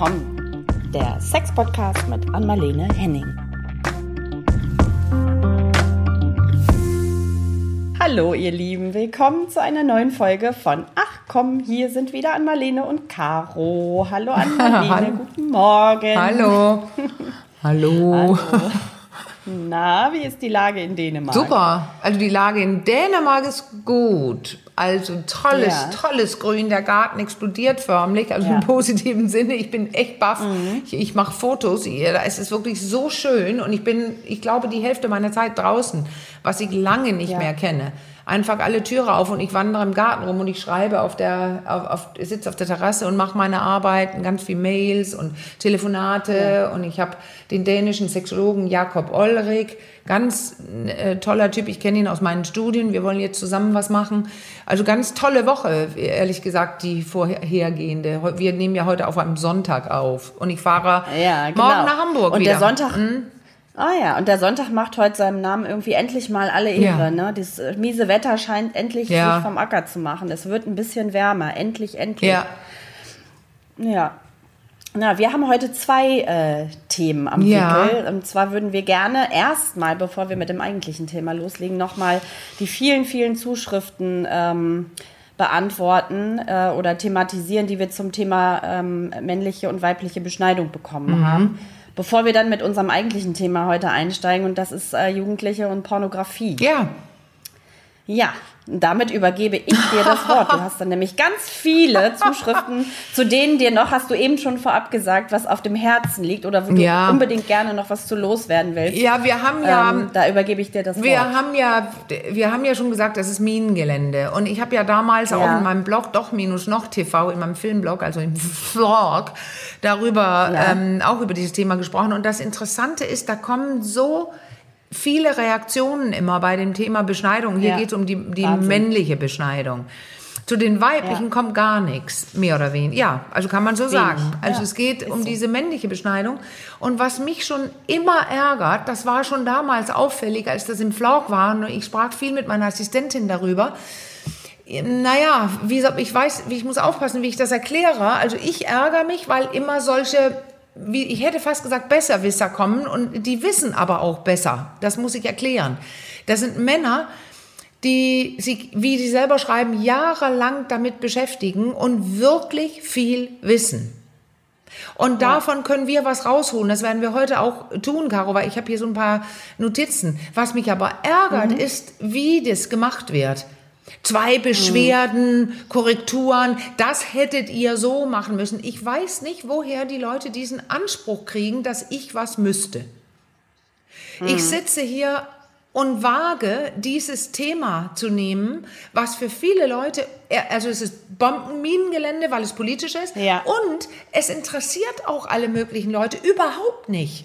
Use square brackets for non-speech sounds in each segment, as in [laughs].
willkommen. Der Sex-Podcast mit Anmalene Henning. Hallo ihr Lieben, willkommen zu einer neuen Folge von Ach komm, hier sind wieder Anmalene und Caro. Hallo Anmalene, [laughs] guten Morgen. Hallo. [laughs] Hallo. Hallo. Na, wie ist die Lage in Dänemark? Super. Also die Lage in Dänemark ist gut. Also tolles, ja. tolles Grün. Der Garten explodiert förmlich, also ja. im positiven Sinne. Ich bin echt baff. Mhm. Ich, ich mache Fotos hier. Da ist es wirklich so schön. Und ich bin, ich glaube, die Hälfte meiner Zeit draußen, was ich lange nicht ja. mehr kenne einfach alle Türe auf und ich wandere im Garten rum und ich schreibe auf der, auf, auf sitze auf der Terrasse und mache meine Arbeiten, ganz viel Mails und Telefonate ja. und ich habe den dänischen Sexologen Jakob Olrik, ganz äh, toller Typ, ich kenne ihn aus meinen Studien, wir wollen jetzt zusammen was machen. Also ganz tolle Woche, ehrlich gesagt, die vorhergehende. Wir nehmen ja heute auf einem Sonntag auf und ich fahre ja, genau. morgen nach Hamburg und wieder. Und der Sonntag... Hm? Ah ja, und der Sonntag macht heute seinem Namen irgendwie endlich mal alle Ehre. Ja. Ne? Das äh, miese Wetter scheint endlich ja. sich vom Acker zu machen. Es wird ein bisschen wärmer. Endlich, endlich. Ja. Ja. Na, wir haben heute zwei äh, Themen am ja. Wickel. Und zwar würden wir gerne erstmal, bevor wir mit dem eigentlichen Thema loslegen, nochmal die vielen, vielen Zuschriften ähm, beantworten äh, oder thematisieren, die wir zum Thema ähm, männliche und weibliche Beschneidung bekommen mhm. haben bevor wir dann mit unserem eigentlichen Thema heute einsteigen und das ist äh, Jugendliche und Pornografie. Ja. Ja, damit übergebe ich dir das Wort. Du hast dann nämlich ganz viele Zuschriften, [laughs] zu denen dir noch, hast du eben schon vorab gesagt, was auf dem Herzen liegt oder wo ja. du unbedingt gerne noch was zu loswerden willst. Ja, wir haben ja. Ähm, da übergebe ich dir das wir Wort. Haben ja, wir haben ja schon gesagt, das ist Minengelände. Und ich habe ja damals ja. auch in meinem Blog, doch minus noch TV, in meinem Filmblog, also im [laughs] Vlog, darüber ja. ähm, auch über dieses Thema gesprochen. Und das Interessante ist, da kommen so viele Reaktionen immer bei dem Thema Beschneidung. Hier ja. geht es um die, die männliche Beschneidung. Zu den weiblichen ja. kommt gar nichts, mehr oder weniger. Ja, also kann man so Wenig. sagen. Also ja, es geht um so. diese männliche Beschneidung. Und was mich schon immer ärgert, das war schon damals auffällig, als das im Flauch war, und ich sprach viel mit meiner Assistentin darüber, naja, wie, ich weiß, ich muss aufpassen, wie ich das erkläre. Also ich ärgere mich, weil immer solche wie, ich hätte fast gesagt, Besserwisser kommen und die wissen aber auch besser. Das muss ich erklären. Das sind Männer, die sich, wie sie selber schreiben, jahrelang damit beschäftigen und wirklich viel wissen. Und ja. davon können wir was rausholen. Das werden wir heute auch tun, Caro, weil ich habe hier so ein paar Notizen. Was mich aber ärgert, mhm. ist, wie das gemacht wird. Zwei Beschwerden, mhm. Korrekturen, das hättet ihr so machen müssen. Ich weiß nicht, woher die Leute diesen Anspruch kriegen, dass ich was müsste. Mhm. Ich sitze hier und wage, dieses Thema zu nehmen, was für viele Leute, also es ist Bombenminengelände, weil es politisch ist, ja. und es interessiert auch alle möglichen Leute überhaupt nicht.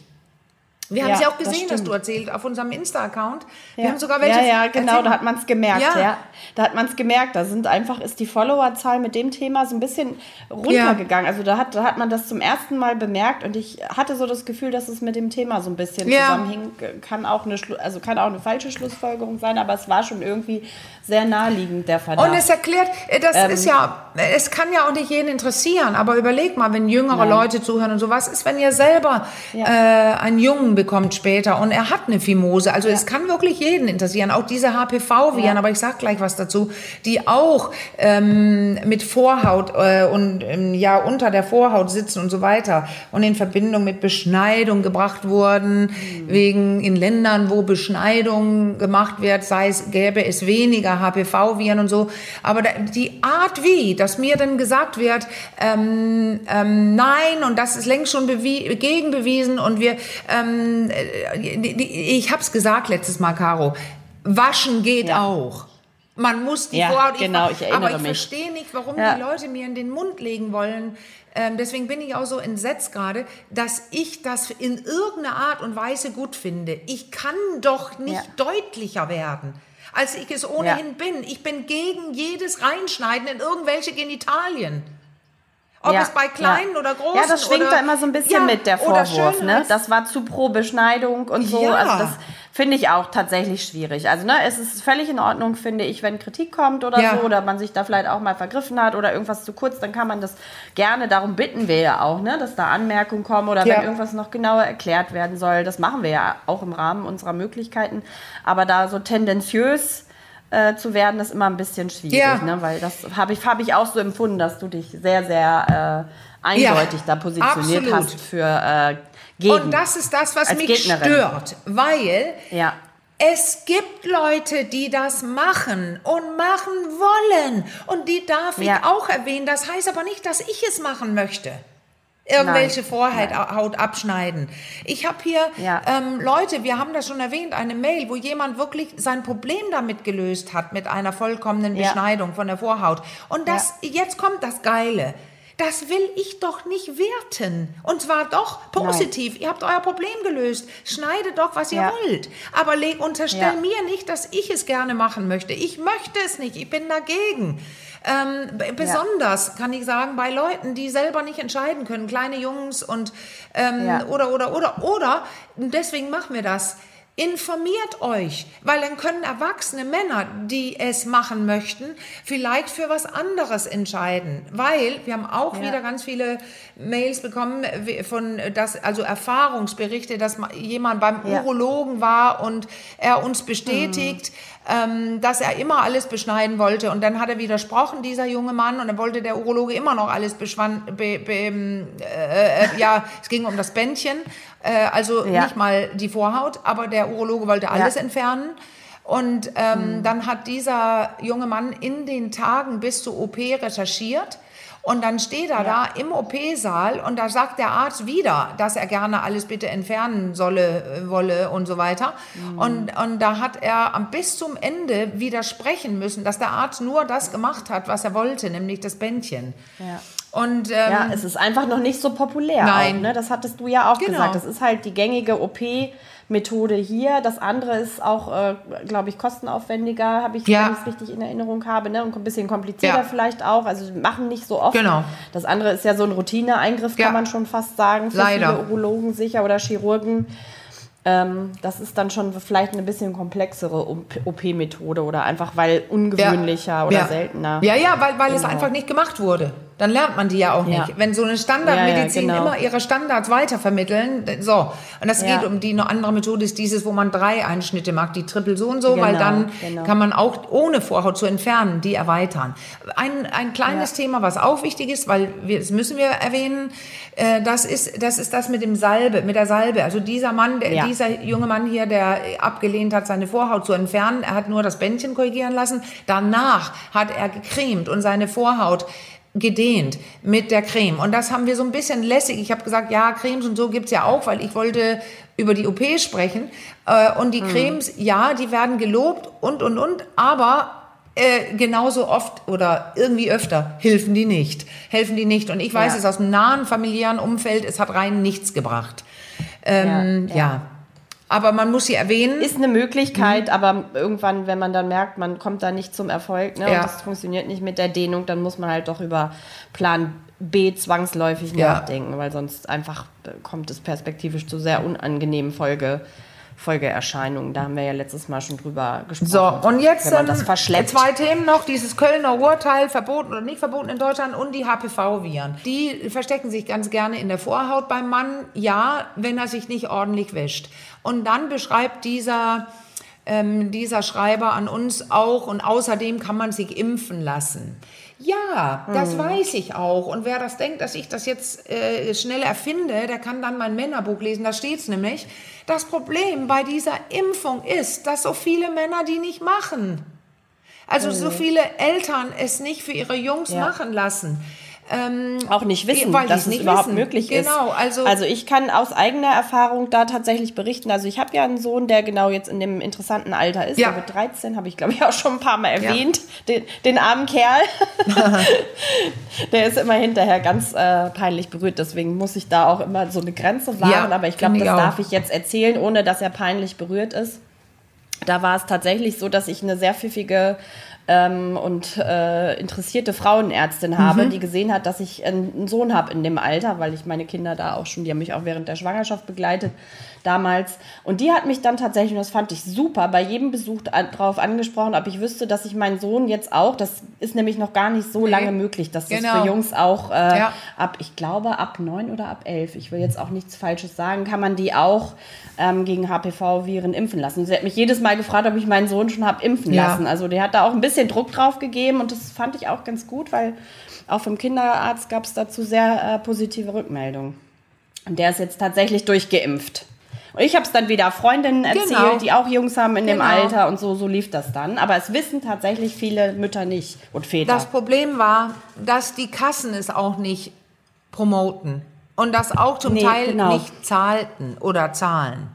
Wir haben ja, sie auch gesehen, das hast du erzählt, auf unserem Insta-Account. Wir ja. haben sogar welche. Ja, ja, genau, da hat man es gemerkt. Ja. ja. Da hat man es gemerkt. Da sind einfach, ist die Followerzahl mit dem Thema so ein bisschen runtergegangen. Ja. Also da hat, da hat man das zum ersten Mal bemerkt und ich hatte so das Gefühl, dass es mit dem Thema so ein bisschen zusammenhing. Kann auch, eine, also kann auch eine falsche Schlussfolgerung sein, aber es war schon irgendwie sehr naheliegend, der Verdacht. Und es erklärt, äh, das ähm, ist ja, es kann ja auch nicht jeden interessieren, aber überleg mal, wenn jüngere nein. Leute zuhören und so, was ist, wenn ihr selber äh, einen Jungen bekommt später und er hat eine Fimose. Also ja. es kann wirklich jeden interessieren, auch diese HPV-Viren, ja. aber ich sag gleich was dazu, die auch ähm, mit Vorhaut äh, und ähm, ja unter der Vorhaut sitzen und so weiter und in Verbindung mit Beschneidung gebracht wurden, mhm. wegen in Ländern, wo Beschneidung gemacht wird, sei es gäbe es weniger HPV-Viren und so. Aber die Art wie, dass mir dann gesagt wird, ähm, ähm, nein und das ist längst schon gegenbewiesen und wir ähm, ähm, ich habe es gesagt letztes Mal, Caro, waschen geht ja. auch. Man muss die ja, Vorhaut. Genau, ich erinnere aber ich verstehe nicht, warum ja. die Leute mir in den Mund legen wollen. Ähm, deswegen bin ich auch so entsetzt gerade, dass ich das in irgendeiner Art und Weise gut finde. Ich kann doch nicht ja. deutlicher werden, als ich es ohnehin bin. Ich bin gegen jedes Reinschneiden in irgendwelche Genitalien. Ob ja, es bei kleinen ja. oder großen Ja, das schwingt da immer so ein bisschen mit, der Vorwurf. Ne? Das war zu pro Beschneidung und so. Also das finde ich auch tatsächlich schwierig. Also ne, es ist völlig in Ordnung, finde ich, wenn Kritik kommt oder so, oder man sich da vielleicht auch mal vergriffen hat oder irgendwas zu kurz, dann kann man das gerne, darum bitten wir ja auch, ne, dass da Anmerkungen kommen oder wenn irgendwas noch genauer erklärt werden soll. Das machen wir ja auch im Rahmen unserer Möglichkeiten. Aber da so tendenziös äh, zu werden, ist immer ein bisschen schwierig, ja. ne? weil das habe ich, hab ich auch so empfunden, dass du dich sehr, sehr äh, eindeutig ja, da positioniert absolut. hast für äh, gegen. Und das ist das, was mich Gegnerin. stört, weil ja. Es gibt Leute, die das machen und machen wollen. Und die darf ich ja. auch erwähnen. Das heißt aber nicht, dass ich es machen möchte irgendwelche Nein. Vorhaut Nein. abschneiden. Ich habe hier ja. ähm, Leute, wir haben das schon erwähnt, eine Mail, wo jemand wirklich sein Problem damit gelöst hat mit einer vollkommenen Beschneidung ja. von der Vorhaut. Und das ja. jetzt kommt das Geile. Das will ich doch nicht werten. Und zwar doch positiv. Nein. Ihr habt euer Problem gelöst. Schneidet doch, was ihr ja. wollt. Aber leg, unterstell ja. mir nicht, dass ich es gerne machen möchte. Ich möchte es nicht. Ich bin dagegen. Ähm, besonders ja. kann ich sagen, bei Leuten, die selber nicht entscheiden können, kleine Jungs und ähm, oder oder oder oder. Deswegen machen wir das Informiert euch, weil dann können erwachsene Männer, die es machen möchten, vielleicht für was anderes entscheiden. Weil wir haben auch ja. wieder ganz viele Mails bekommen von das, also Erfahrungsberichte, dass jemand beim ja. Urologen war und er uns bestätigt, mhm. Ähm, dass er immer alles beschneiden wollte. Und dann hat er widersprochen, dieser junge Mann, und dann wollte der Urologe immer noch alles beschwan be, be, äh, äh, ja, [laughs] es ging um das Bändchen. Äh, also ja. nicht mal die Vorhaut, aber der Urologe wollte alles ja. entfernen. Und ähm, mhm. dann hat dieser junge Mann in den Tagen bis zur OP recherchiert. Und dann steht er ja. da im OP-Saal und da sagt der Arzt wieder, dass er gerne alles bitte entfernen solle, äh, wolle und so weiter. Mhm. Und, und da hat er bis zum Ende widersprechen müssen, dass der Arzt nur das gemacht hat, was er wollte, nämlich das Bändchen. Ja. Und, ähm, ja, es ist einfach noch nicht so populär. Nein. Auch, ne? Das hattest du ja auch genau. gesagt. Das ist halt die gängige OP-Methode hier. Das andere ist auch, äh, glaube ich, kostenaufwendiger, habe ich, ja. wenn ich es richtig in Erinnerung habe. Ne? Und ein bisschen komplizierter ja. vielleicht auch. Also machen nicht so oft. Genau. Das andere ist ja so ein Routineeingriff, kann man schon fast sagen, für Leider. viele Urologen sicher oder Chirurgen. Ähm, das ist dann schon vielleicht eine bisschen komplexere OP-Methode oder einfach weil ungewöhnlicher oder seltener. Ja, ja, weil, weil genau. es einfach nicht gemacht wurde dann lernt man die ja auch nicht. Ja. Wenn so eine Standardmedizin ja, genau. immer ihre Standards weitervermitteln, so. Und das geht um die eine andere Methode ist dieses, wo man drei Einschnitte macht, die Triple so und so, genau, weil dann genau. kann man auch ohne Vorhaut zu entfernen, die erweitern. Ein, ein kleines Thema, was auch wichtig ist, weil wir, das müssen wir erwähnen, äh, das ist, das ist das mit dem Salbe, mit der Salbe. Also dieser Mann, der, dieser junge Mann hier, der abgelehnt hat, seine Vorhaut zu entfernen, er hat nur das Bändchen korrigieren lassen. Danach hat er gecremt und seine Vorhaut gedehnt mit der Creme. Und das haben wir so ein bisschen lässig. Ich habe gesagt, ja, Cremes und so gibt's ja auch, weil ich wollte über die OP sprechen. Äh, und die mhm. Cremes, ja, die werden gelobt und, und, und, aber äh, genauso oft oder irgendwie öfter helfen die nicht. Helfen die nicht. Und ich weiß ja. es aus dem nahen familiären Umfeld, es hat rein nichts gebracht. Ähm, ja. ja. Aber man muss sie erwähnen. Ist eine Möglichkeit, mhm. aber irgendwann, wenn man dann merkt, man kommt da nicht zum Erfolg ne, ja. und das funktioniert nicht mit der Dehnung, dann muss man halt doch über Plan B zwangsläufig ja. nachdenken, weil sonst einfach kommt es perspektivisch zu sehr unangenehmen Folge. Folgeerscheinungen. Da haben wir ja letztes Mal schon drüber gesprochen. So, und jetzt ähm, zwei Themen noch. Dieses Kölner Urteil, verboten oder nicht verboten in Deutschland und die HPV-Viren. Die verstecken sich ganz gerne in der Vorhaut beim Mann. Ja, wenn er sich nicht ordentlich wäscht. Und dann beschreibt dieser, ähm, dieser Schreiber an uns auch, und außerdem kann man sich impfen lassen. Ja, das hm. weiß ich auch. Und wer das denkt, dass ich das jetzt äh, schnell erfinde, der kann dann mein Männerbuch lesen. Da steht es nämlich. Das Problem bei dieser Impfung ist, dass so viele Männer die nicht machen. Also hm. so viele Eltern es nicht für ihre Jungs ja. machen lassen. Ähm, auch nicht wissen, weil dass es überhaupt wissen. möglich genau, ist. Genau, also, also ich kann aus eigener Erfahrung da tatsächlich berichten. Also ich habe ja einen Sohn, der genau jetzt in dem interessanten Alter ist. Ja. Der wird 13, habe ich glaube ich auch schon ein paar Mal erwähnt. Ja. Den, den, armen Kerl. [laughs] der ist immer hinterher ganz äh, peinlich berührt. Deswegen muss ich da auch immer so eine Grenze wahren. Ja, Aber ich glaube, das auch. darf ich jetzt erzählen, ohne dass er peinlich berührt ist. Da war es tatsächlich so, dass ich eine sehr pfiffige ähm, und äh, interessierte Frauenärztin habe, mhm. die gesehen hat, dass ich einen Sohn habe in dem Alter, weil ich meine Kinder da auch schon, die haben mich auch während der Schwangerschaft begleitet damals. Und die hat mich dann tatsächlich, und das fand ich super, bei jedem Besuch darauf angesprochen, ob ich wüsste, dass ich meinen Sohn jetzt auch, das ist nämlich noch gar nicht so nee. lange möglich, dass das genau. für Jungs auch äh, ja. ab, ich glaube, ab neun oder ab elf, ich will jetzt auch nichts Falsches sagen, kann man die auch ähm, gegen HPV-Viren impfen lassen. Sie hat mich jedes Mal gefragt, ob ich meinen Sohn schon habe impfen ja. lassen. Also der hat da auch ein bisschen Druck drauf gegeben und das fand ich auch ganz gut, weil auch vom Kinderarzt gab es dazu sehr äh, positive Rückmeldungen. Und der ist jetzt tatsächlich durchgeimpft. Und ich habe es dann wieder Freundinnen erzählt, genau. die auch Jungs haben in genau. dem Alter und so, so lief das dann. Aber es wissen tatsächlich viele Mütter nicht und Väter. Das Problem war, dass die Kassen es auch nicht promoten und das auch zum nee, Teil genau. nicht zahlten oder zahlen.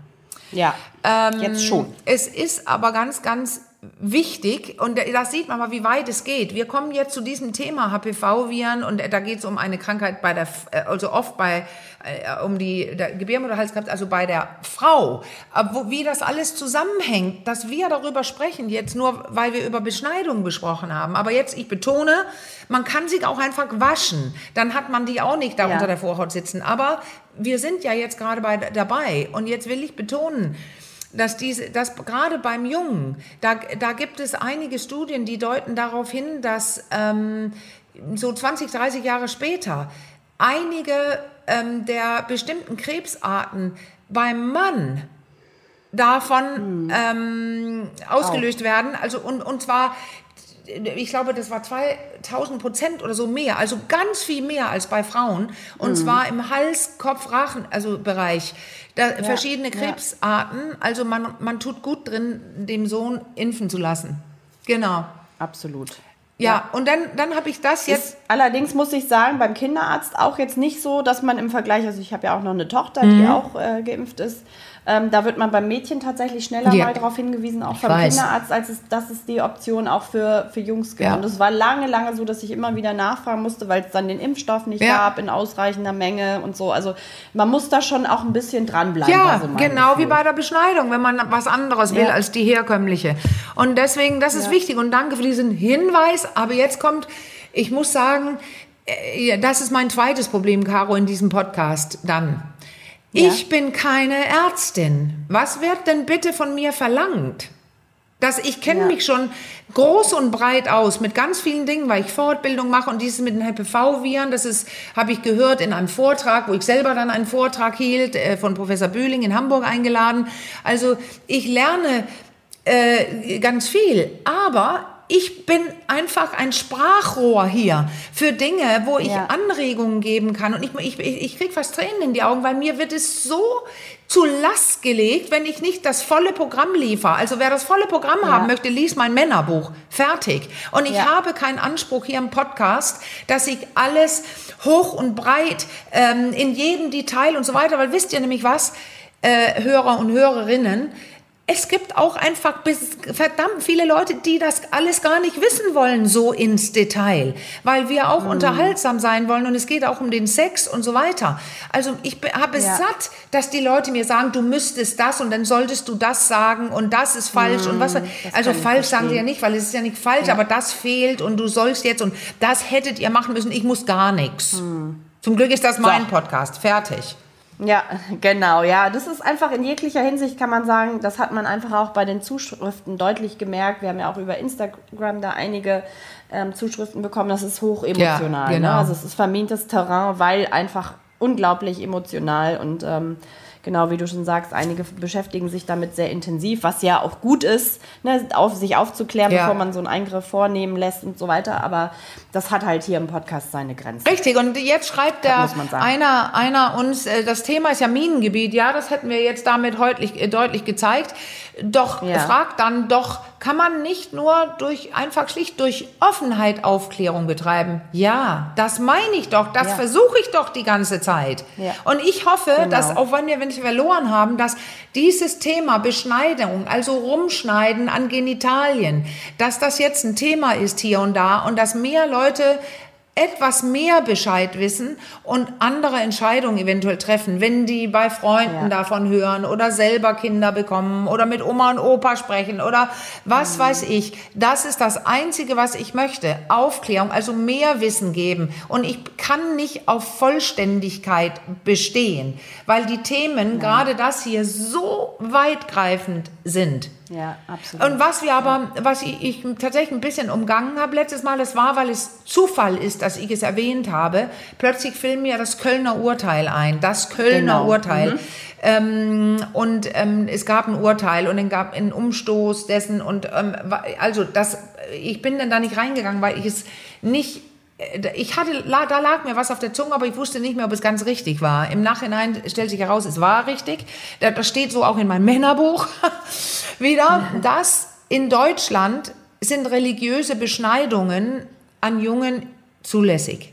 Ja, ähm, jetzt schon. Es ist aber ganz, ganz wichtig und das sieht man mal, wie weit es geht. Wir kommen jetzt zu diesem Thema HPV-Viren und da geht es um eine Krankheit bei der, äh, also oft bei äh, um die Gebärmutterhalskrebs, also bei der Frau. Aber wie das alles zusammenhängt, dass wir darüber sprechen jetzt nur, weil wir über Beschneidung gesprochen haben. Aber jetzt, ich betone, man kann sich auch einfach waschen. Dann hat man die auch nicht da ja. unter der Vorhaut sitzen. Aber wir sind ja jetzt gerade bei dabei und jetzt will ich betonen dass diese, dass gerade beim Jungen, da, da gibt es einige Studien, die deuten darauf hin, dass ähm, so 20, 30 Jahre später einige ähm, der bestimmten Krebsarten beim Mann davon hm. ähm, ausgelöst Auch. werden. Also und, und zwar ich glaube, das war 2000 Prozent oder so mehr, also ganz viel mehr als bei Frauen. Und mhm. zwar im Hals, Kopf, Rachen, also Bereich. Da, ja, verschiedene Krebsarten. Ja. Also man, man tut gut drin, dem Sohn impfen zu lassen. Genau. Absolut. Ja, ja, und dann, dann habe ich das jetzt. Ist, allerdings muss ich sagen, beim Kinderarzt auch jetzt nicht so, dass man im Vergleich, also ich habe ja auch noch eine Tochter, mhm. die auch äh, geimpft ist, ähm, da wird man beim Mädchen tatsächlich schneller ja. mal darauf hingewiesen, auch vom Kinderarzt, als es, das ist die Option auch für, für Jungs gibt. Ja. Und es war lange, lange so, dass ich immer wieder nachfragen musste, weil es dann den Impfstoff nicht ja. gab in ausreichender Menge und so. Also man muss da schon auch ein bisschen dranbleiben. Ja, also genau Gefühl. wie bei der Beschneidung, wenn man was anderes will als die herkömmliche. Und deswegen, das ist wichtig. Und danke für diesen Hinweis. Aber jetzt kommt, ich muss sagen, äh, das ist mein zweites Problem, Caro, in diesem Podcast dann. Ja. Ich bin keine Ärztin. Was wird denn bitte von mir verlangt? Dass ich kenne ja. mich schon groß und breit aus mit ganz vielen Dingen, weil ich Fortbildung mache und dieses mit den HPV-Viren, das ist, habe ich gehört in einem Vortrag, wo ich selber dann einen Vortrag hielt, äh, von Professor Bühling in Hamburg eingeladen. Also ich lerne äh, ganz viel, aber ich bin einfach ein Sprachrohr hier für Dinge, wo ich ja. Anregungen geben kann. Und ich, ich, ich kriege fast Tränen in die Augen, weil mir wird es so zu Last gelegt, wenn ich nicht das volle Programm liefere. Also wer das volle Programm ja. haben möchte, liest mein Männerbuch. Fertig. Und ich ja. habe keinen Anspruch hier im Podcast, dass ich alles hoch und breit ähm, in jedem Detail und so weiter, weil wisst ihr nämlich was, äh, Hörer und Hörerinnen, es gibt auch einfach verdammt viele Leute, die das alles gar nicht wissen wollen, so ins Detail, weil wir auch mhm. unterhaltsam sein wollen und es geht auch um den Sex und so weiter. Also ich habe es ja. satt, dass die Leute mir sagen, du müsstest das und dann solltest du das sagen und das ist falsch mhm. und was. Also falsch sagen sie ja nicht, weil es ist ja nicht falsch, ja. aber das fehlt und du sollst jetzt und das hättet ihr machen müssen. Ich muss gar nichts. Mhm. Zum Glück ist das mein so. Podcast. Fertig. Ja, genau, ja. Das ist einfach in jeglicher Hinsicht, kann man sagen, das hat man einfach auch bei den Zuschriften deutlich gemerkt. Wir haben ja auch über Instagram da einige ähm, Zuschriften bekommen, das ist hoch emotional. Ja, ne? genau. ne? Also es ist vermintes Terrain, weil einfach unglaublich emotional und ähm, genau wie du schon sagst, einige beschäftigen sich damit sehr intensiv, was ja auch gut ist, ne, auf, sich aufzuklären, ja. bevor man so einen Eingriff vornehmen lässt und so weiter. Aber das hat halt hier im Podcast seine Grenzen. Richtig, und jetzt schreibt der einer, einer uns, äh, das Thema ist ja Minengebiet, ja, das hätten wir jetzt damit deutlich, äh, deutlich gezeigt. Doch ja. fragt dann doch, kann man nicht nur durch einfach schlicht durch Offenheit Aufklärung betreiben? Ja, das meine ich doch, das ja. versuche ich doch die ganze Zeit. Ja. Und ich hoffe, genau. dass auch wenn wir wenn wir verloren haben, dass dieses Thema Beschneidung, also Rumschneiden an Genitalien, dass das jetzt ein Thema ist hier und da und dass mehr Leute etwas mehr Bescheid wissen und andere Entscheidungen eventuell treffen, wenn die bei Freunden ja. davon hören oder selber Kinder bekommen oder mit Oma und Opa sprechen oder was mhm. weiß ich. Das ist das Einzige, was ich möchte. Aufklärung, also mehr Wissen geben. Und ich kann nicht auf Vollständigkeit bestehen, weil die Themen, ja. gerade das hier, so weitgreifend sind. Ja, absolut. Und was wir aber, was ich, ich tatsächlich ein bisschen umgangen habe letztes Mal, das war, weil es Zufall ist, dass ich es erwähnt habe. Plötzlich fiel mir das Kölner Urteil ein. Das Kölner genau. Urteil. Mhm. Ähm, und ähm, es gab ein Urteil und es gab einen Umstoß dessen und ähm, also das, ich bin dann da nicht reingegangen, weil ich es nicht ich hatte, da lag mir was auf der Zunge, aber ich wusste nicht mehr, ob es ganz richtig war. Im Nachhinein stellt sich heraus, es war richtig. Das steht so auch in meinem Männerbuch [laughs] wieder, [laughs] dass in Deutschland sind religiöse Beschneidungen an Jungen zulässig.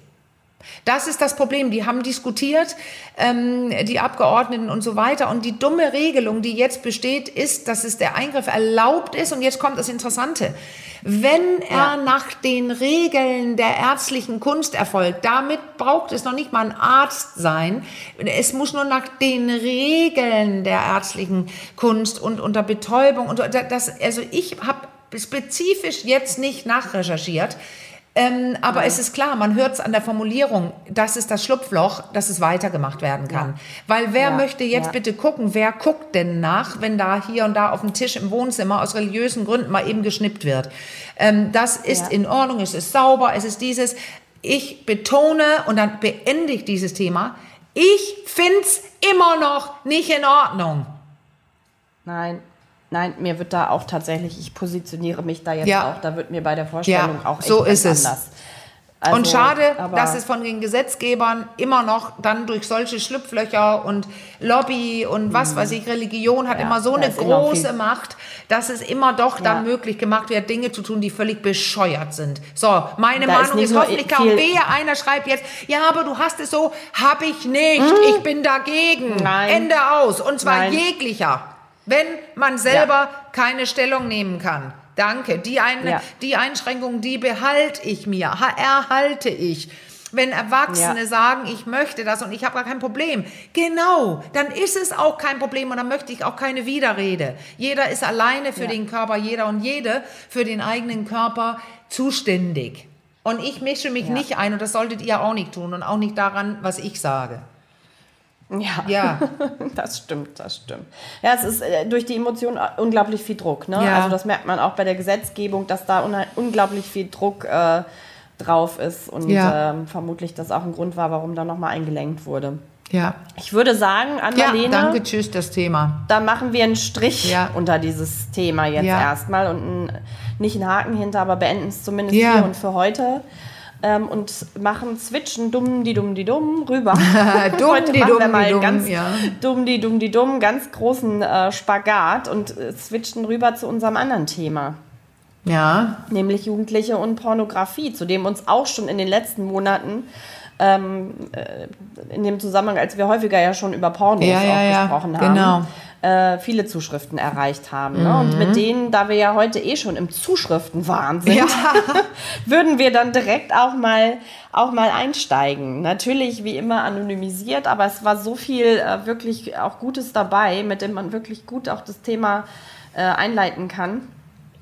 Das ist das Problem. Die haben diskutiert, ähm, die Abgeordneten und so weiter. Und die dumme Regelung, die jetzt besteht, ist, dass es der Eingriff erlaubt ist. Und jetzt kommt das Interessante. Wenn er ja. nach den Regeln der ärztlichen Kunst erfolgt, damit braucht es noch nicht mal ein Arzt sein. Es muss nur nach den Regeln der ärztlichen Kunst und unter Betäubung und das, also ich habe spezifisch jetzt nicht nachrecherchiert. Ähm, aber ja. es ist klar, man hört es an der Formulierung, das ist das Schlupfloch, dass es weitergemacht werden kann. Ja. Weil wer ja. möchte jetzt bitte gucken, wer guckt denn nach, wenn da hier und da auf dem Tisch im Wohnzimmer aus religiösen Gründen mal eben geschnippt wird? Ähm, das ist in Ordnung, es ist sauber, es ist dieses. Ich betone und dann beende ich dieses Thema. Ich finde es immer noch nicht in Ordnung. Nein, Nein, mir wird da auch tatsächlich, ich positioniere mich da jetzt ja. auch, da wird mir bei der Vorstellung ja, auch echt so ist es. anders. Also, und schade, dass es von den Gesetzgebern immer noch dann durch solche Schlupflöcher und Lobby und was weiß ich, Religion hat ja, immer so eine große Macht, dass es immer doch dann möglich gemacht wird, Dinge zu tun, die völlig bescheuert sind. So, meine da Meinung ist, ist hoffentlich kaum wehe, einer schreibt jetzt, ja, aber du hast es so, hab ich nicht, hm? ich bin dagegen. Nein. Ende aus. Und zwar Nein. jeglicher wenn man selber ja. keine Stellung nehmen kann. Danke. Die, ein, ja. die Einschränkung, die behalte ich mir, erhalte ich. Wenn Erwachsene ja. sagen, ich möchte das und ich habe gar kein Problem, genau, dann ist es auch kein Problem und dann möchte ich auch keine Widerrede. Jeder ist alleine für ja. den Körper, jeder und jede für den eigenen Körper zuständig. Und ich mische mich ja. nicht ein und das solltet ihr auch nicht tun und auch nicht daran, was ich sage. Ja, ja. [laughs] das stimmt, das stimmt. Ja, es ist äh, durch die Emotionen unglaublich viel Druck. Ne? Ja. Also das merkt man auch bei der Gesetzgebung, dass da unglaublich viel Druck äh, drauf ist und ja. ähm, vermutlich das auch ein Grund war, warum da nochmal eingelenkt wurde. Ja. Ich würde sagen, Annalene. Ja, danke, tschüss, das Thema. Da machen wir einen Strich ja. unter dieses Thema jetzt ja. erstmal und einen, nicht einen Haken hinter, aber beenden es zumindest hier und für heute ähm, und machen switchen dumm die dumm die dumm rüber. [laughs] dumm Heute die dumm wir mal dumm, ganz ja. dumm die dumm die dumm ganz großen äh, Spagat und äh, switchen rüber zu unserem anderen Thema. Ja. Nämlich Jugendliche und Pornografie, zu dem uns auch schon in den letzten Monaten ähm, äh, in dem Zusammenhang, als wir häufiger ja schon über Pornos ja, ja, ja. gesprochen haben, genau. Äh, viele Zuschriften erreicht haben. Ne? Und mit mhm. denen, da wir ja heute eh schon im Zuschriftenwahn sind, [laughs] würden wir dann direkt auch mal, auch mal einsteigen. Natürlich wie immer anonymisiert, aber es war so viel äh, wirklich auch Gutes dabei, mit dem man wirklich gut auch das Thema äh, einleiten kann.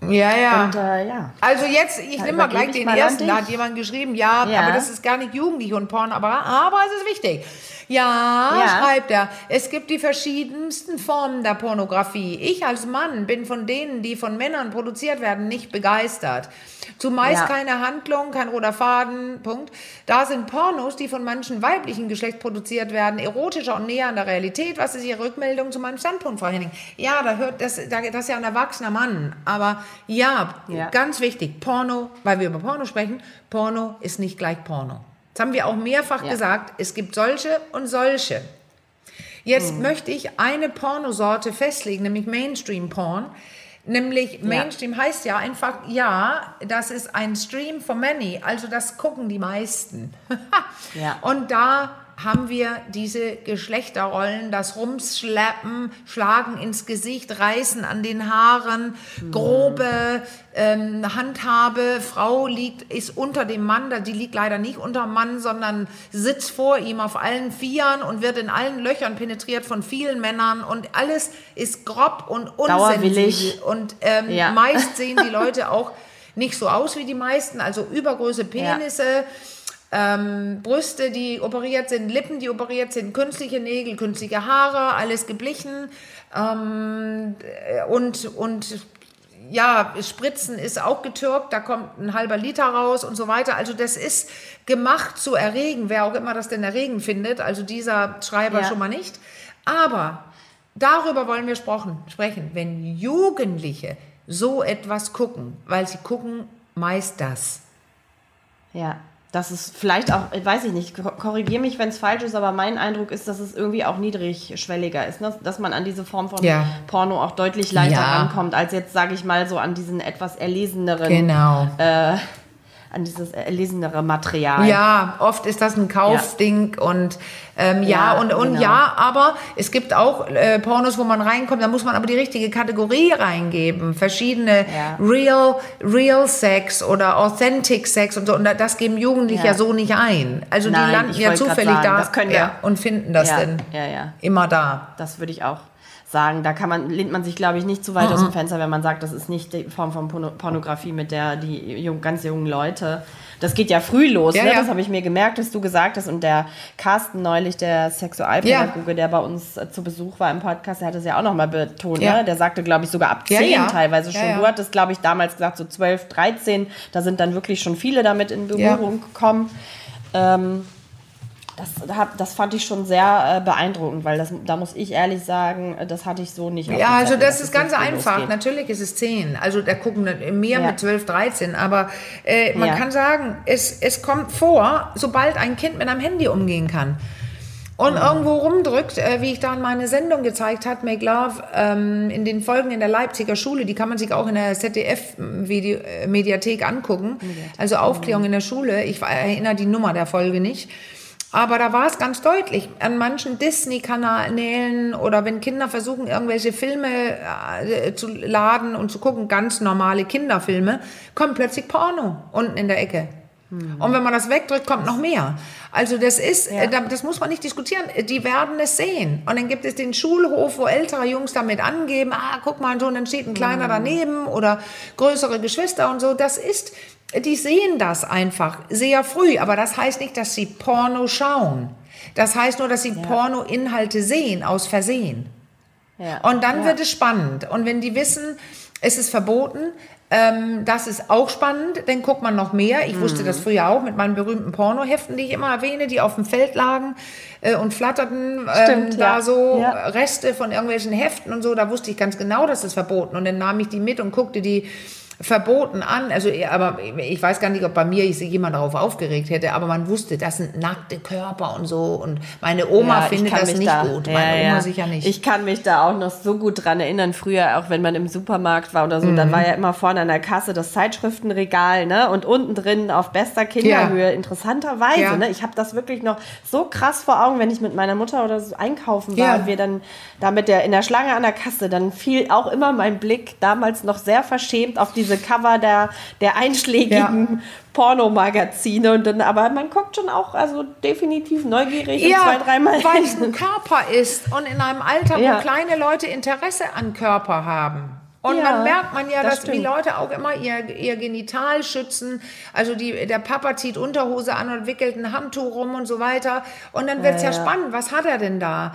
Ja, ja. Und, äh, ja. Also jetzt, ich nehme mal gleich den mal ersten, da hat jemand geschrieben, ja, ja, aber das ist gar nicht jugendlich und Porn, aber, aber es ist wichtig. Ja, ja, schreibt er, es gibt die verschiedensten Formen der Pornografie. Ich als Mann bin von denen, die von Männern produziert werden, nicht begeistert. Zumeist ja. keine Handlung, kein roter Faden, Punkt. Da sind Pornos, die von manchen weiblichen Geschlechts produziert werden, erotischer und näher an der Realität. Was ist Ihre Rückmeldung zu meinem Standpunkt, Frau Henning? Ja, da hört das, das ist ja ein erwachsener Mann. Aber ja, ja, ganz wichtig, Porno, weil wir über Porno sprechen, Porno ist nicht gleich Porno. Das haben wir auch mehrfach ja. gesagt. Es gibt solche und solche. Jetzt mhm. möchte ich eine Pornosorte festlegen, nämlich Mainstream Porn. Nämlich Mainstream ja. heißt ja einfach, ja, das ist ein Stream for many, also das gucken die meisten. [laughs] ja. Und da haben wir diese Geschlechterrollen, das Rumschleppen, Schlagen ins Gesicht, Reißen an den Haaren, grobe ähm, Handhabe. Frau liegt, ist unter dem Mann, die liegt leider nicht unter dem Mann, sondern sitzt vor ihm auf allen Vieren und wird in allen Löchern penetriert von vielen Männern und alles ist grob und unsensibel. Und ähm, ja. meist sehen die Leute auch nicht so aus wie die meisten, also übergroße [laughs] Penisse. Ja ähm, Brüste, die operiert sind, Lippen, die operiert sind, künstliche Nägel, künstliche Haare, alles geblichen ähm, und, und ja, Spritzen ist auch getürkt, da kommt ein halber Liter raus und so weiter. Also das ist gemacht zu erregen, wer auch immer das denn erregen findet. Also dieser Schreiber ja. schon mal nicht. Aber darüber wollen wir sprechen, wenn Jugendliche so etwas gucken, weil sie gucken meist das. Ja dass es vielleicht auch, weiß ich nicht, korrigiere mich, wenn es falsch ist, aber mein Eindruck ist, dass es irgendwie auch niedrigschwelliger ist, ne? dass man an diese Form von ja. Porno auch deutlich leichter ja. rankommt, als jetzt, sage ich mal, so an diesen etwas erleseneren genau. äh, an dieses erlesenere Material. Ja, oft ist das ein Kaufding ja. und ähm, ja, ja, und, und genau. ja, aber es gibt auch äh, Pornos, wo man reinkommt, da muss man aber die richtige Kategorie reingeben. Verschiedene ja. Real, Real Sex oder Authentic Sex und so. Und das geben Jugendliche ja, so nicht ein. Also Nein, die landen ja zufällig sagen, da das können wir. und finden das denn immer da. Das würde ich auch sagen. Da kann man, lehnt man sich, glaube ich, nicht zu weit mhm. aus dem Fenster, wenn man sagt, das ist nicht die Form von Pornografie, mit der die jung, ganz jungen Leute. Das geht ja früh los, ja, ne? ja. das habe ich mir gemerkt, dass du gesagt hast. Und der Carsten neulich, der Sexualpädagoge, ja. der bei uns äh, zu Besuch war im Podcast, der hat es ja auch nochmal betont. Ne? Der sagte, glaube ich, sogar ab 10 teilweise schon. Du hattest, glaube ich, damals gesagt, so 12, 13. Da sind dann wirklich schon viele damit in Berührung gekommen. Ähm, das, das fand ich schon sehr äh, beeindruckend, weil das, da muss ich ehrlich sagen, äh, das hatte ich so nicht. Ja, also das, das ist ganz einfach. Losgeht. Natürlich ist es 10. Also da gucken mehr ja. mit 12, 13. Aber äh, man ja. kann sagen, es, es kommt vor, sobald ein Kind mit einem Handy umgehen kann und ja. irgendwo rumdrückt, äh, wie ich da in meine Sendung gezeigt habe, Make Love, ähm, in den Folgen in der Leipziger Schule, die kann man sich auch in der ZDF-Mediathek äh, angucken. Also Aufklärung in der Schule. Ich erinnere die Nummer der Folge nicht. Aber da war es ganz deutlich. An manchen Disney-Kanälen oder wenn Kinder versuchen, irgendwelche Filme äh, zu laden und zu gucken, ganz normale Kinderfilme, kommt plötzlich Porno unten in der Ecke. Hm. Und wenn man das wegdrückt, kommt noch mehr. Also das ist, ja. äh, das muss man nicht diskutieren. Die werden es sehen. Und dann gibt es den Schulhof, wo ältere Jungs damit angeben, ah, guck mal, so, und dann steht ein kleiner hm. daneben oder größere Geschwister und so. Das ist, die sehen das einfach sehr früh, aber das heißt nicht, dass sie Porno schauen. Das heißt nur, dass sie ja. Porno-Inhalte sehen aus Versehen. Ja. Und dann ja. wird es spannend. Und wenn die wissen, es ist verboten, ähm, das ist auch spannend, dann guckt man noch mehr. Ich mhm. wusste das früher auch mit meinen berühmten Pornoheften, die ich immer erwähne, die auf dem Feld lagen äh, und flatterten. Ähm, Stimmt, da so Reste von irgendwelchen Heften und so, da wusste ich ganz genau, das ist verboten. Und dann nahm ich die mit und guckte die verboten an. Also, aber ich weiß gar nicht, ob bei mir sich jemand darauf aufgeregt hätte, aber man wusste, das sind nackte Körper und so. Und meine Oma ja, findet das nicht da, gut. Meine ja, Oma ja. sicher nicht. Ich kann mich da auch noch so gut dran erinnern, früher, auch wenn man im Supermarkt war oder so, mhm. da war ja immer vorne an der Kasse das Zeitschriftenregal, ne? Und unten drin auf bester Kinderhöhe, interessanterweise, ne? Ich habe das wirklich noch so krass vor Augen, wenn ich mit meiner Mutter oder so einkaufen war und wir dann da mit der in der Schlange an der Kasse, dann fiel auch immer mein Blick damals noch sehr verschämt auf die diese Cover der, der einschlägigen ja. Pornomagazine und dann, aber man guckt schon auch, also definitiv neugierig ja, zwei, dreimal. Weil es ein Körper ist und in einem Alter, ja. wo kleine Leute Interesse an Körper haben. Und ja, man merkt man ja, das dass stimmt. die Leute auch immer ihr, ihr Genital schützen. Also die, der Papa zieht Unterhose an und wickelt ein Handtuch rum und so weiter. Und dann wird es ja, ja, spannend. Was hat er denn da?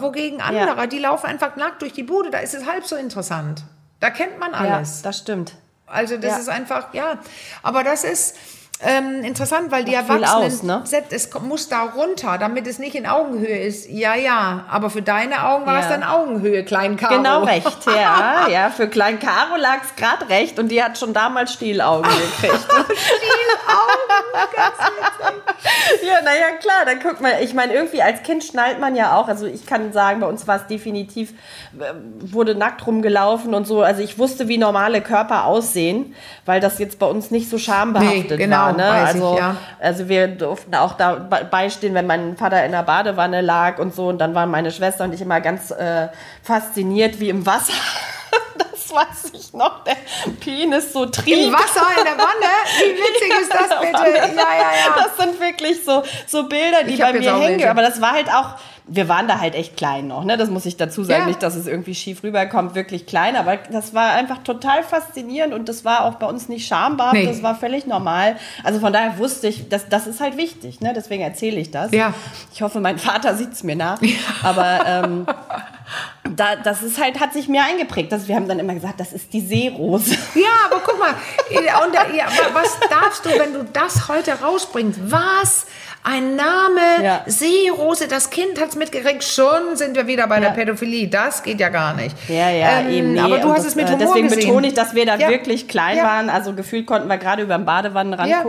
Wogegen andere, ja. die laufen einfach nackt durch die Bude. Da ist es halb so interessant. Da kennt man alles. Ja, das stimmt. Also das ja. ist einfach, ja. Aber das ist ähm, interessant, weil die Erwachsenen, aus, ne? es muss da runter, damit es nicht in Augenhöhe ist. Ja, ja, aber für deine Augen war ja. es dann Augenhöhe, Klein Caro. Genau [laughs] recht, ja. ja, für Klein Caro lag es gerade recht und die hat schon damals Stielaugen [laughs] gekriegt. Stielaugen, ganz ja, naja, klar, dann guckt man, ich meine, irgendwie als Kind schnallt man ja auch, also ich kann sagen, bei uns war es definitiv, äh, wurde nackt rumgelaufen und so, also ich wusste, wie normale Körper aussehen, weil das jetzt bei uns nicht so schambehaftet nee, genau, war, ne? Also, ich, ja. also wir durften auch da beistehen, wenn mein Vater in der Badewanne lag und so und dann waren meine Schwester und ich immer ganz äh, fasziniert, wie im Wasser [laughs] weiß ich noch, der Penis so trieb. Im Wasser in der Wanne? Wie witzig [laughs] ist das bitte? Ja, ja, ja. Das sind wirklich so, so Bilder, die bei mir hängen. Aber das war halt auch, wir waren da halt echt klein noch, ne? Das muss ich dazu sagen. Ja. Nicht, dass es irgendwie schief rüberkommt, wirklich klein. Aber das war einfach total faszinierend und das war auch bei uns nicht schambar. Nee. Das war völlig normal. Also von daher wusste ich, dass, das ist halt wichtig, ne? Deswegen erzähle ich das. Ja. Ich hoffe, mein Vater sieht es mir nach. Ja. Aber ähm, da, das ist halt, hat sich mir eingeprägt. Das, wir haben dann immer gesagt, das ist die Seerose. Ja, aber guck mal, und, ja, was darfst du, wenn du das heute rausbringst? Was? Ein Name, ja. Seerose, das Kind hat es mitgekriegt, schon sind wir wieder bei ja. der Pädophilie. Das geht ja gar nicht. Ja, ja, ähm, eben. Nee. Aber du und hast das, es mit äh, Humor Deswegen gesehen. betone ich, dass wir da ja. wirklich klein waren. Also gefühlt konnten wir gerade über den Badewannenrand ja.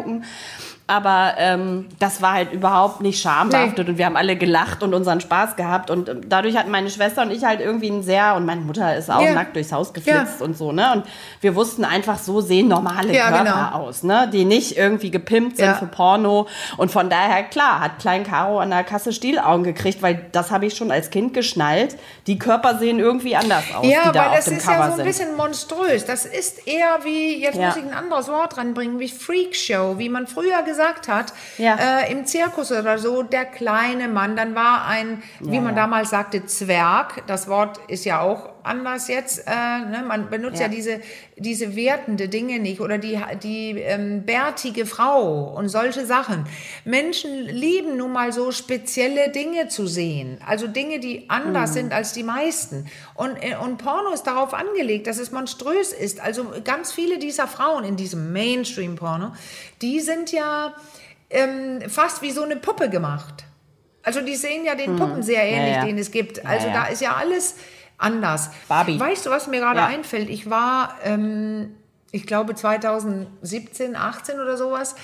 Aber ähm, das war halt überhaupt nicht schambehaftet nee. und wir haben alle gelacht und unseren Spaß gehabt. Und ähm, dadurch hatten meine Schwester und ich halt irgendwie ein sehr, und meine Mutter ist auch ja. nackt durchs Haus geflitzt ja. und so, ne? Und wir wussten einfach, so sehen normale ja, Körper genau. aus, ne? Die nicht irgendwie gepimpt sind für Porno. Und von daher, klar, hat Klein Caro an der Kasse Stielaugen gekriegt, weil das habe ich schon als Kind geschnallt. Die Körper sehen irgendwie anders aus. Ja, die da weil das ist Cover ja so ein bisschen monströs. Das ist eher wie, jetzt muss ich ein anderes Wort ranbringen, wie Freakshow, wie man früher gesagt gesagt hat, ja. äh, im Zirkus oder so, der kleine Mann, dann war ein, wie ja, man damals sagte, Zwerg. Das Wort ist ja auch anders jetzt. Äh, ne? Man benutzt ja. diese, diese wertende Dinge nicht oder die, die ähm, bärtige Frau und solche Sachen. Menschen lieben nun mal so spezielle Dinge zu sehen. Also Dinge, die anders mhm. sind als die meisten. Und, äh, und Porno ist darauf angelegt, dass es monströs ist. Also ganz viele dieser Frauen in diesem Mainstream-Porno, die sind ja ähm, fast wie so eine Puppe gemacht. Also die sehen ja den mhm. Puppen sehr ähnlich, ja, ja. den es gibt. Also ja, da ist ja alles anders. Barbie. Weißt du, was mir gerade einfällt? Ich war, ähm, ich glaube 2017, 18 oder sowas,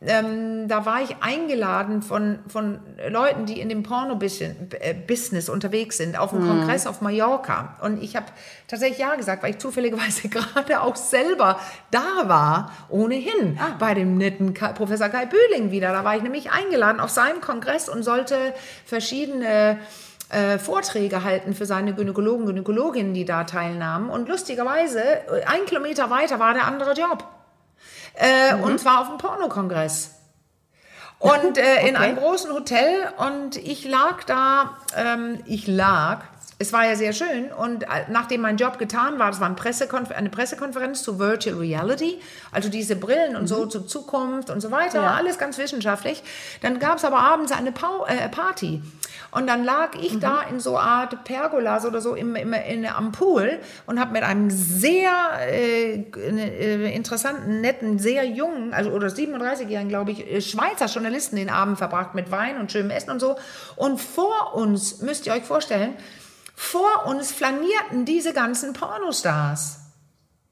ähm, da war ich eingeladen von, von Leuten, die in dem Porno-Business unterwegs sind, auf einem mhm. Kongress auf Mallorca. Und ich habe tatsächlich ja gesagt, weil ich zufälligerweise [laughs] gerade auch selber da war, ohnehin, ah. bei dem netten Kai, Professor Kai Bühling wieder. Da war ich nämlich eingeladen auf seinen Kongress und sollte verschiedene äh, Vorträge halten für seine Gynäkologen, Gynäkologinnen, die da teilnahmen. Und lustigerweise, äh, ein Kilometer weiter war der andere Job. Äh, mhm. Und zwar auf dem Pornokongress. Und äh, in okay. einem großen Hotel und ich lag da, ähm, ich lag, es war ja sehr schön und äh, nachdem mein Job getan war, das war eine, Pressekonfer eine Pressekonferenz zu Virtual Reality, also diese Brillen und mhm. so zur Zukunft und so weiter, ja. alles ganz wissenschaftlich. Dann gab es aber abends eine pa äh, Party und dann lag ich mhm. da in so Art Pergolas oder so im, im, in, am Pool und habe mit einem sehr äh, äh interessanten, netten, sehr jungen, also oder 37-jährigen, glaube ich, äh, Schweizer Journalisten den Abend verbracht mit Wein und schönem Essen und so. Und vor uns, müsst ihr euch vorstellen, vor uns flanierten diese ganzen Pornostars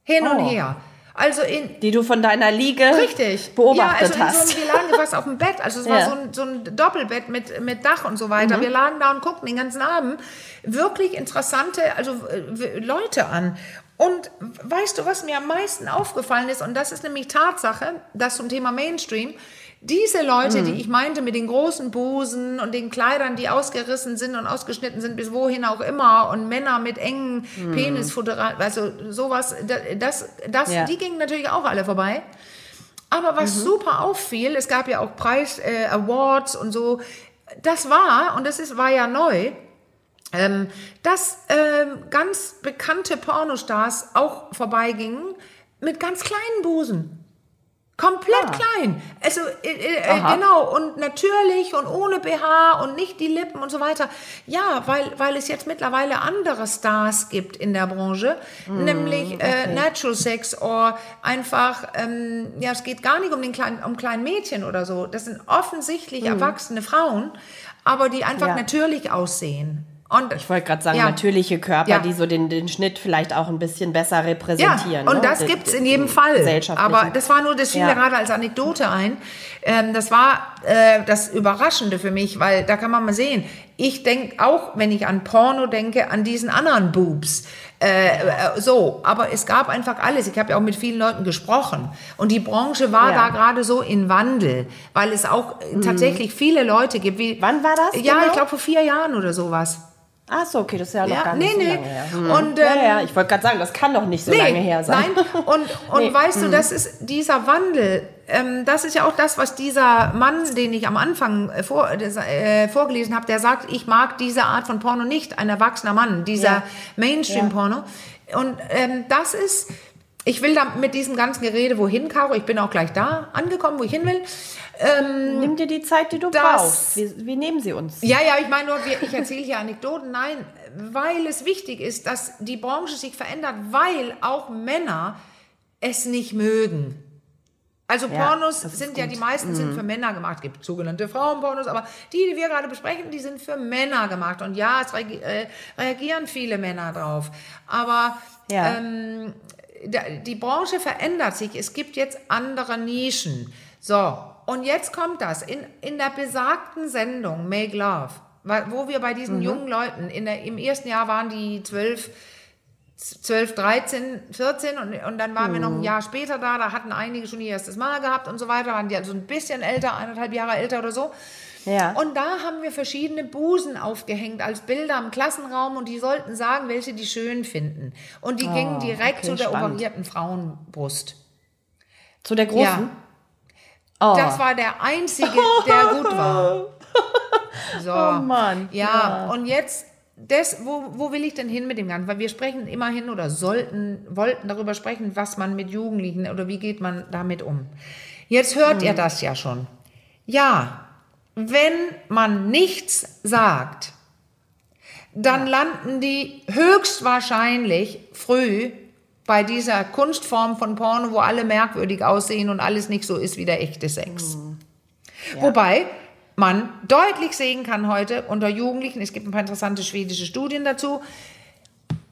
hin oh. und her. Also in, die du von deiner Liege richtig. beobachtet ja, also hast. So, wir lagen fast auf dem Bett, also es war so, ein, so ein Doppelbett mit, mit Dach und so weiter. Mhm. Wir lagen da und guckten den ganzen Abend wirklich interessante also äh, Leute an. Und weißt du, was mir am meisten aufgefallen ist, und das ist nämlich Tatsache, das zum Thema Mainstream, diese Leute, mhm. die ich meinte mit den großen Busen und den Kleidern, die ausgerissen sind und ausgeschnitten sind bis wohin auch immer und Männer mit engen mhm. Penisfutteral, also sowas, das, das, ja. die gingen natürlich auch alle vorbei. Aber was mhm. super auffiel, es gab ja auch Preis, äh, Awards und so, das war, und das ist, war ja neu, ähm, dass ähm, ganz bekannte Pornostars auch vorbeigingen mit ganz kleinen Busen. Komplett ah. klein. Also äh, äh, genau und natürlich und ohne BH und nicht die Lippen und so weiter. Ja, weil weil es jetzt mittlerweile andere Stars gibt in der Branche, mm, nämlich äh, okay. äh, Natural Sex oder einfach ähm, ja, es geht gar nicht um den kleinen um kleinen Mädchen oder so. Das sind offensichtlich mm. erwachsene Frauen, aber die einfach ja. natürlich aussehen. Und, ich wollte gerade sagen, ja. natürliche Körper, ja. die so den, den Schnitt vielleicht auch ein bisschen besser repräsentieren. Ja, und ne? das gibt es in jedem Fall. Aber das war nur, das fiel mir gerade als Anekdote ein. Ähm, das war äh, das Überraschende für mich, weil da kann man mal sehen, ich denke auch, wenn ich an Porno denke, an diesen anderen Boobs. Äh, äh, so, aber es gab einfach alles. Ich habe ja auch mit vielen Leuten gesprochen und die Branche war ja. da gerade so in Wandel, weil es auch mhm. tatsächlich viele Leute gibt. Wie, Wann war das? Ja, genau? ich glaube vor vier Jahren oder sowas. Ach so, okay, das ist ja noch ja, gar nicht nee, so lange her. Hm. Und, ähm, ja, ja, ich wollte gerade sagen, das kann doch nicht so nee, lange her sein. Nein, und, [laughs] und nee. weißt du, hm. das ist dieser Wandel, ähm, das ist ja auch das, was dieser Mann, den ich am Anfang äh, vor, äh, vorgelesen habe, der sagt, ich mag diese Art von Porno nicht, ein erwachsener Mann, dieser ja. Mainstream-Porno. Und ähm, das ist, ich will da mit diesem ganzen Gerede wohin, Caro, ich bin auch gleich da angekommen, wo ich hin will. Ähm, Nimm dir die Zeit, die du das, brauchst. Wir, wir, nehmen sie uns. Ja, ja, ich meine nur, ich erzähle hier Anekdoten. Nein, weil es wichtig ist, dass die Branche sich verändert, weil auch Männer es nicht mögen. Also ja, Pornos sind gut. ja, die meisten mhm. sind für Männer gemacht. Es gibt sogenannte Frauenpornos, aber die, die wir gerade besprechen, die sind für Männer gemacht. Und ja, es äh, reagieren viele Männer drauf. Aber ja. ähm, die Branche verändert sich. Es gibt jetzt andere Nischen. So, und jetzt kommt das. In, in der besagten Sendung Make Love, wo wir bei diesen mhm. jungen Leuten, in der, im ersten Jahr waren die zwölf, 12, 13, 14 und, und dann waren mhm. wir noch ein mhm. Jahr später da, da hatten einige schon ihr erstes Mal gehabt und so weiter, waren die also ein bisschen älter, eineinhalb Jahre älter oder so. Ja. Und da haben wir verschiedene Busen aufgehängt als Bilder im Klassenraum und die sollten sagen, welche die schön finden. Und die oh, gingen direkt okay, zu der spannend. operierten Frauenbrust. Zu der großen? Ja. Oh. Das war der einzige, der gut war. [laughs] So. Oh Mann. Ja, ja. und jetzt, das, wo, wo will ich denn hin mit dem Ganzen? Weil wir sprechen immerhin oder sollten, wollten darüber sprechen, was man mit Jugendlichen oder wie geht man damit um. Jetzt hört hm. ihr das ja schon. Ja, wenn man nichts sagt, dann ja. landen die höchstwahrscheinlich früh bei dieser Kunstform von Porno, wo alle merkwürdig aussehen und alles nicht so ist wie der echte Sex. Mhm. Ja. Wobei man deutlich sehen kann heute unter Jugendlichen, es gibt ein paar interessante schwedische Studien dazu,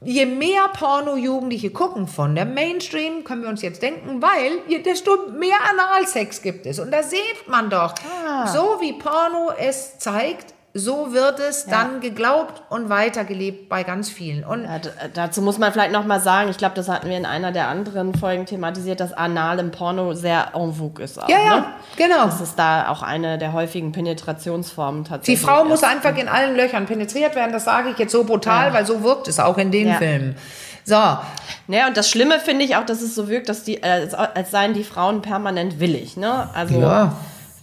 je mehr Porno-Jugendliche gucken von der Mainstream, können wir uns jetzt denken, weil desto mehr Analsex gibt es. Und da sieht man doch, ah. so wie Porno es zeigt, so wird es ja. dann geglaubt und weitergelebt bei ganz vielen. Und ja, dazu muss man vielleicht noch mal sagen, ich glaube, das hatten wir in einer der anderen Folgen thematisiert, dass Anal im Porno sehr en vogue ist. Auch, ja, ja, ne? genau. Das ist da auch eine der häufigen Penetrationsformen tatsächlich. Die Frau ist. muss einfach in allen Löchern penetriert werden, das sage ich jetzt so brutal, ja. weil so wirkt es auch in den Filmen. So. Ne, und das Schlimme finde ich auch, dass es so wirkt, dass die, äh, als seien die Frauen permanent willig. Ne? Also, ja.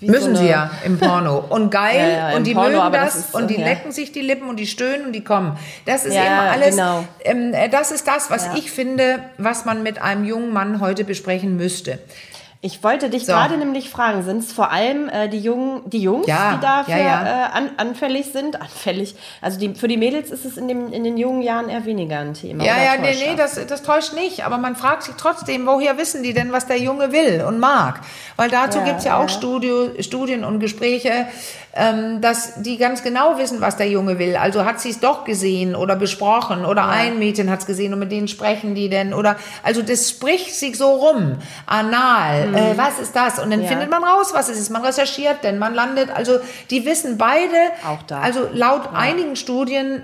Müssen so sie ja im Porno. Und geil, [laughs] ja, ja, und die Porno, mögen das, das und die ja. lecken sich die Lippen und die stöhnen und die kommen. Das ist immer alles, genau. ähm, äh, das ist das, was ich finde, was man mit einem jungen Mann heute besprechen müsste. Ich wollte dich so. gerade nämlich fragen, sind es vor allem äh, die Jungen, die Jungs, ja, die dafür ja, ja. Äh, an, anfällig sind? Anfällig. Also die, für die Mädels ist es in, dem, in den jungen Jahren eher weniger ein Thema. Ja, ja, nee, nee, das, das täuscht nicht. Aber man fragt sich trotzdem, woher wissen die denn, was der Junge will und mag? Weil dazu gibt es ja auch Studio, Studien und Gespräche, dass die ganz genau wissen, was der Junge will. Also hat sie es doch gesehen oder besprochen oder ein Mädchen hat es gesehen und mit denen sprechen die denn oder also das spricht sich so rum. Anal. Mhm. Äh, was ist das? Und dann ja. findet man raus, was es ist. Man recherchiert, denn man landet, also die wissen beide, Auch da. also laut ja. einigen Studien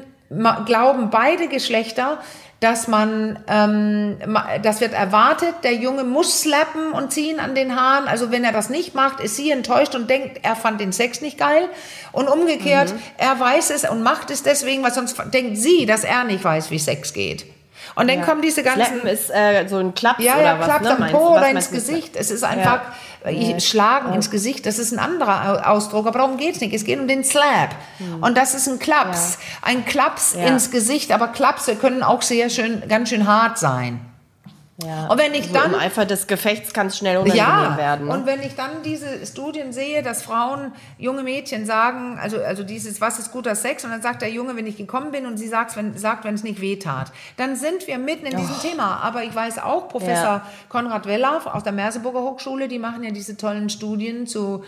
glauben beide Geschlechter, dass man, ähm, das wird erwartet, der Junge muss slappen und ziehen an den Haaren. Also wenn er das nicht macht, ist sie enttäuscht und denkt, er fand den Sex nicht geil. Und umgekehrt, mhm. er weiß es und macht es deswegen, weil sonst denkt sie, dass er nicht weiß, wie Sex geht. Und dann ja. kommen diese ganzen. Slappen ist äh, so ein Klaps ja, oder ja, was? Klaps ne? am Po oder ins Gesicht. Es ist einfach ja. Schlagen ins Gesicht. Das ist ein anderer Ausdruck. Aber darum geht es nicht. Es geht um den Slap. Hm. Und das ist ein Klaps. Ein Klaps ins Gesicht. Aber Klapse können auch sehr schön, ganz schön hart sein. Ja. Und wenn ich dann. Im Eifer des Gefechts kann es schnell unangenehm ja, werden. Ne? Und wenn ich dann diese Studien sehe, dass Frauen, junge Mädchen sagen, also, also dieses, was ist guter Sex? Und dann sagt der Junge, wenn ich gekommen bin und sie sagt, wenn, sagt, wenn es nicht weh tat. Dann sind wir mitten in diesem oh. Thema. Aber ich weiß auch, Professor ja. Konrad Wellauf aus der Merseburger Hochschule, die machen ja diese tollen Studien zu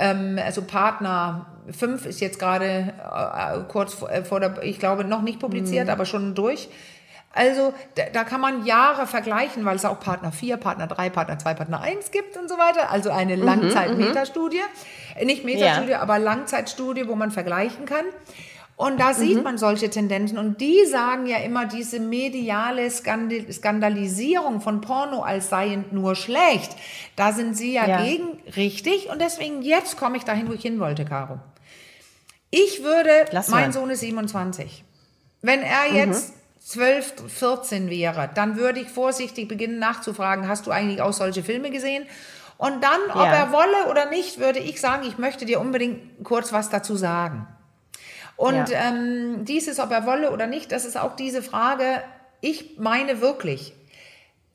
Ähm, also Partner 5 ist jetzt gerade äh, kurz vor, äh, vor der, ich glaube, noch nicht publiziert, mhm. aber schon durch. Also da, da, kann man Jahre vergleichen, weil es auch Partner 4, Partner 3, Partner 2, Partner 1 gibt und so weiter. Also eine mhm, Langzeit-Metastudie. Mhm, Nicht Metastudie, ja. aber Langzeitstudie, wo man vergleichen kann. Und da sieht mhm. man solche Tendenzen. Und die sagen ja immer, diese mediale Skandalisierung von Porno als sei nur schlecht. Da sind sie ja, ja. gegen richtig. Und deswegen, jetzt komme ich dahin, wo ich hin wollte, Caro. Ich würde, Lass mein mal. Sohn ist 27. Wenn er mhm. jetzt mhm. 12, 14 wäre, dann würde ich vorsichtig beginnen nachzufragen, hast du eigentlich auch solche Filme gesehen? Und dann, ob ja. er wolle oder nicht, würde ich sagen, ich möchte dir unbedingt kurz was dazu sagen. Und ja. ähm, dieses, ob er wolle oder nicht, das ist auch diese Frage. Ich meine wirklich,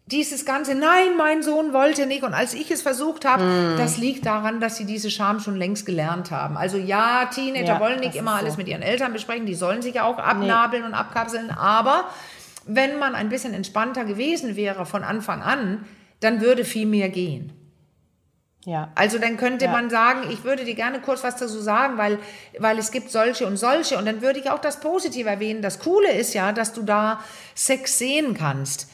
dieses ganze, nein, mein Sohn wollte nicht. Und als ich es versucht habe, mm. das liegt daran, dass sie diese Scham schon längst gelernt haben. Also ja, Teenager ja, wollen nicht immer alles so. mit ihren Eltern besprechen. Die sollen sich ja auch abnabeln nee. und abkapseln. Aber wenn man ein bisschen entspannter gewesen wäre von Anfang an, dann würde viel mehr gehen. Ja. Also dann könnte ja. man sagen, ich würde dir gerne kurz was dazu sagen, weil, weil es gibt solche und solche. Und dann würde ich auch das Positive erwähnen. Das Coole ist ja, dass du da Sex sehen kannst.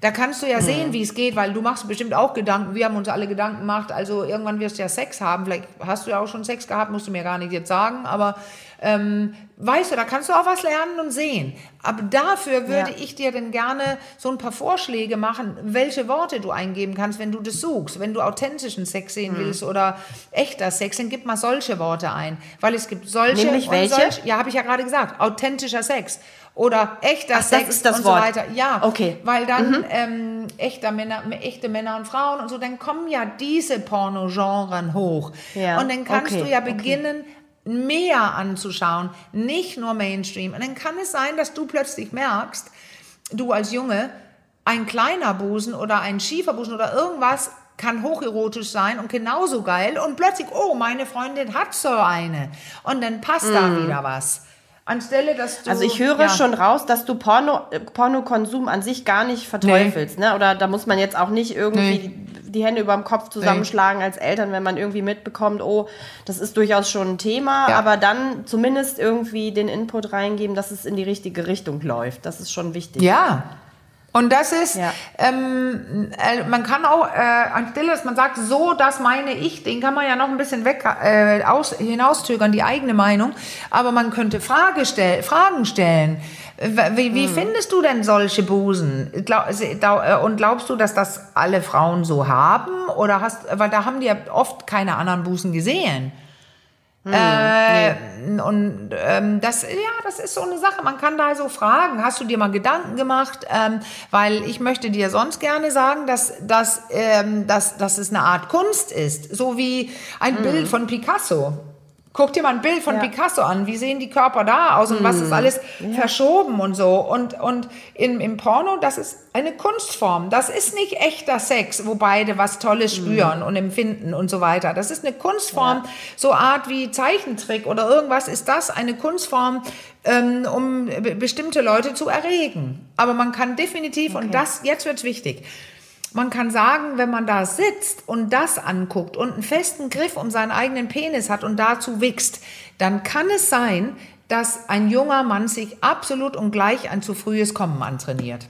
Da kannst du ja mhm. sehen, wie es geht, weil du machst bestimmt auch Gedanken. Wir haben uns alle Gedanken gemacht. Also irgendwann wirst du ja Sex haben. Vielleicht hast du ja auch schon Sex gehabt, musst du mir gar nicht jetzt sagen. Aber ähm, weißt du, da kannst du auch was lernen und sehen. Aber dafür würde ja. ich dir dann gerne so ein paar Vorschläge machen, welche Worte du eingeben kannst, wenn du das suchst. Wenn du authentischen Sex sehen mhm. willst oder echter Sex, dann gib mal solche Worte ein. Weil es gibt solche Nämlich welche? Solche, ja, habe ich ja gerade gesagt. Authentischer Sex oder echter Ach, Sex und Wort. so weiter. Ja, okay. Weil dann mhm. ähm, echter Männer, echte Männer und Frauen und so, dann kommen ja diese Pornogenren hoch. Ja. Und dann kannst okay. du ja beginnen, okay mehr anzuschauen, nicht nur Mainstream. Und dann kann es sein, dass du plötzlich merkst, du als Junge, ein kleiner Busen oder ein schiefer Busen oder irgendwas kann hocherotisch sein und genauso geil und plötzlich, oh, meine Freundin hat so eine und dann passt mm. da wieder was. Anstelle, dass du. Also ich höre ja. schon raus, dass du Porno, Pornokonsum an sich gar nicht verteufelst, nee. ne? Oder da muss man jetzt auch nicht irgendwie nee. die, Hände über dem Kopf zusammenschlagen nee. als Eltern, wenn man irgendwie mitbekommt, oh, das ist durchaus schon ein Thema, ja. aber dann zumindest irgendwie den Input reingeben, dass es in die richtige Richtung läuft. Das ist schon wichtig. Ja. Und das ist, ja. ähm, äh, man kann auch äh, anstelle, dass man sagt, so, das meine ich, den kann man ja noch ein bisschen weg äh, aus, hinaustügern, die eigene Meinung. Aber man könnte Frage stell, Fragen stellen. Wie, wie hm. findest du denn solche Busen? Glaub, äh, und glaubst du, dass das alle Frauen so haben? Oder hast, weil da haben die ja oft keine anderen Busen gesehen. Hm, äh, nee. Und ähm, das, ja, das ist so eine Sache. Man kann da so fragen, hast du dir mal Gedanken gemacht? Ähm, weil ich möchte dir sonst gerne sagen, dass, dass, ähm, dass, dass es eine Art Kunst ist. So wie ein hm. Bild von Picasso. Guck dir mal ein Bild von ja. Picasso an. Wie sehen die Körper da aus und mm. was ist hm. alles ja. verschoben und so. Und, und im, im Porno, das ist eine Kunstform. Das ist nicht echter Sex, wo beide was Tolles hm. spüren mm. und empfinden und so weiter. Das ist eine Kunstform, ja. so Art wie Zeichentrick oder irgendwas ist das eine Kunstform, ähm, um bestimmte Leute zu erregen. Aber man kann definitiv, okay. und das, jetzt wird's wichtig, man kann sagen, wenn man da sitzt und das anguckt und einen festen Griff um seinen eigenen Penis hat und dazu wächst, dann kann es sein, dass ein junger Mann sich absolut und gleich ein zu frühes Kommen antrainiert.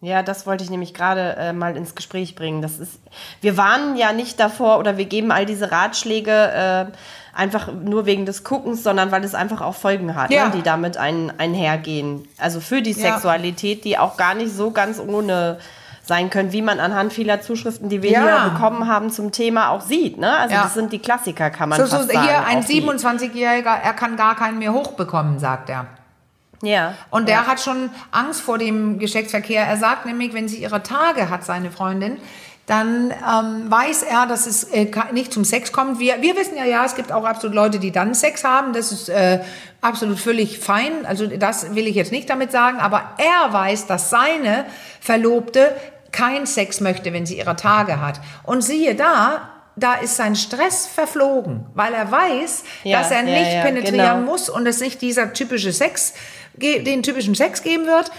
Ja, das wollte ich nämlich gerade äh, mal ins Gespräch bringen. Das ist, wir warnen ja nicht davor oder wir geben all diese Ratschläge äh, einfach nur wegen des Guckens, sondern weil es einfach auch Folgen hat, ja. ne, die damit ein, einhergehen. Also für die ja. Sexualität, die auch gar nicht so ganz ohne sein können, wie man anhand vieler Zuschriften, die wir ja. hier bekommen haben, zum Thema auch sieht. Ne? Also ja. das sind die Klassiker, kann man so, fast so, sagen. Hier ein 27-Jähriger, er kann gar keinen mehr hochbekommen, sagt er. Ja. Und der ja. hat schon Angst vor dem Geschlechtsverkehr. Er sagt nämlich, wenn sie ihre Tage hat, seine Freundin, dann ähm, weiß er, dass es äh, nicht zum Sex kommt. Wir, wir wissen ja, ja, es gibt auch absolut Leute, die dann Sex haben. Das ist äh, absolut völlig fein. Also das will ich jetzt nicht damit sagen. Aber er weiß, dass seine Verlobte kein Sex möchte, wenn sie ihre Tage hat. Und siehe da, da ist sein Stress verflogen, weil er weiß, ja, dass er nicht ja, ja, penetrieren genau. muss und es nicht dieser typische Sex, den typischen Sex geben wird.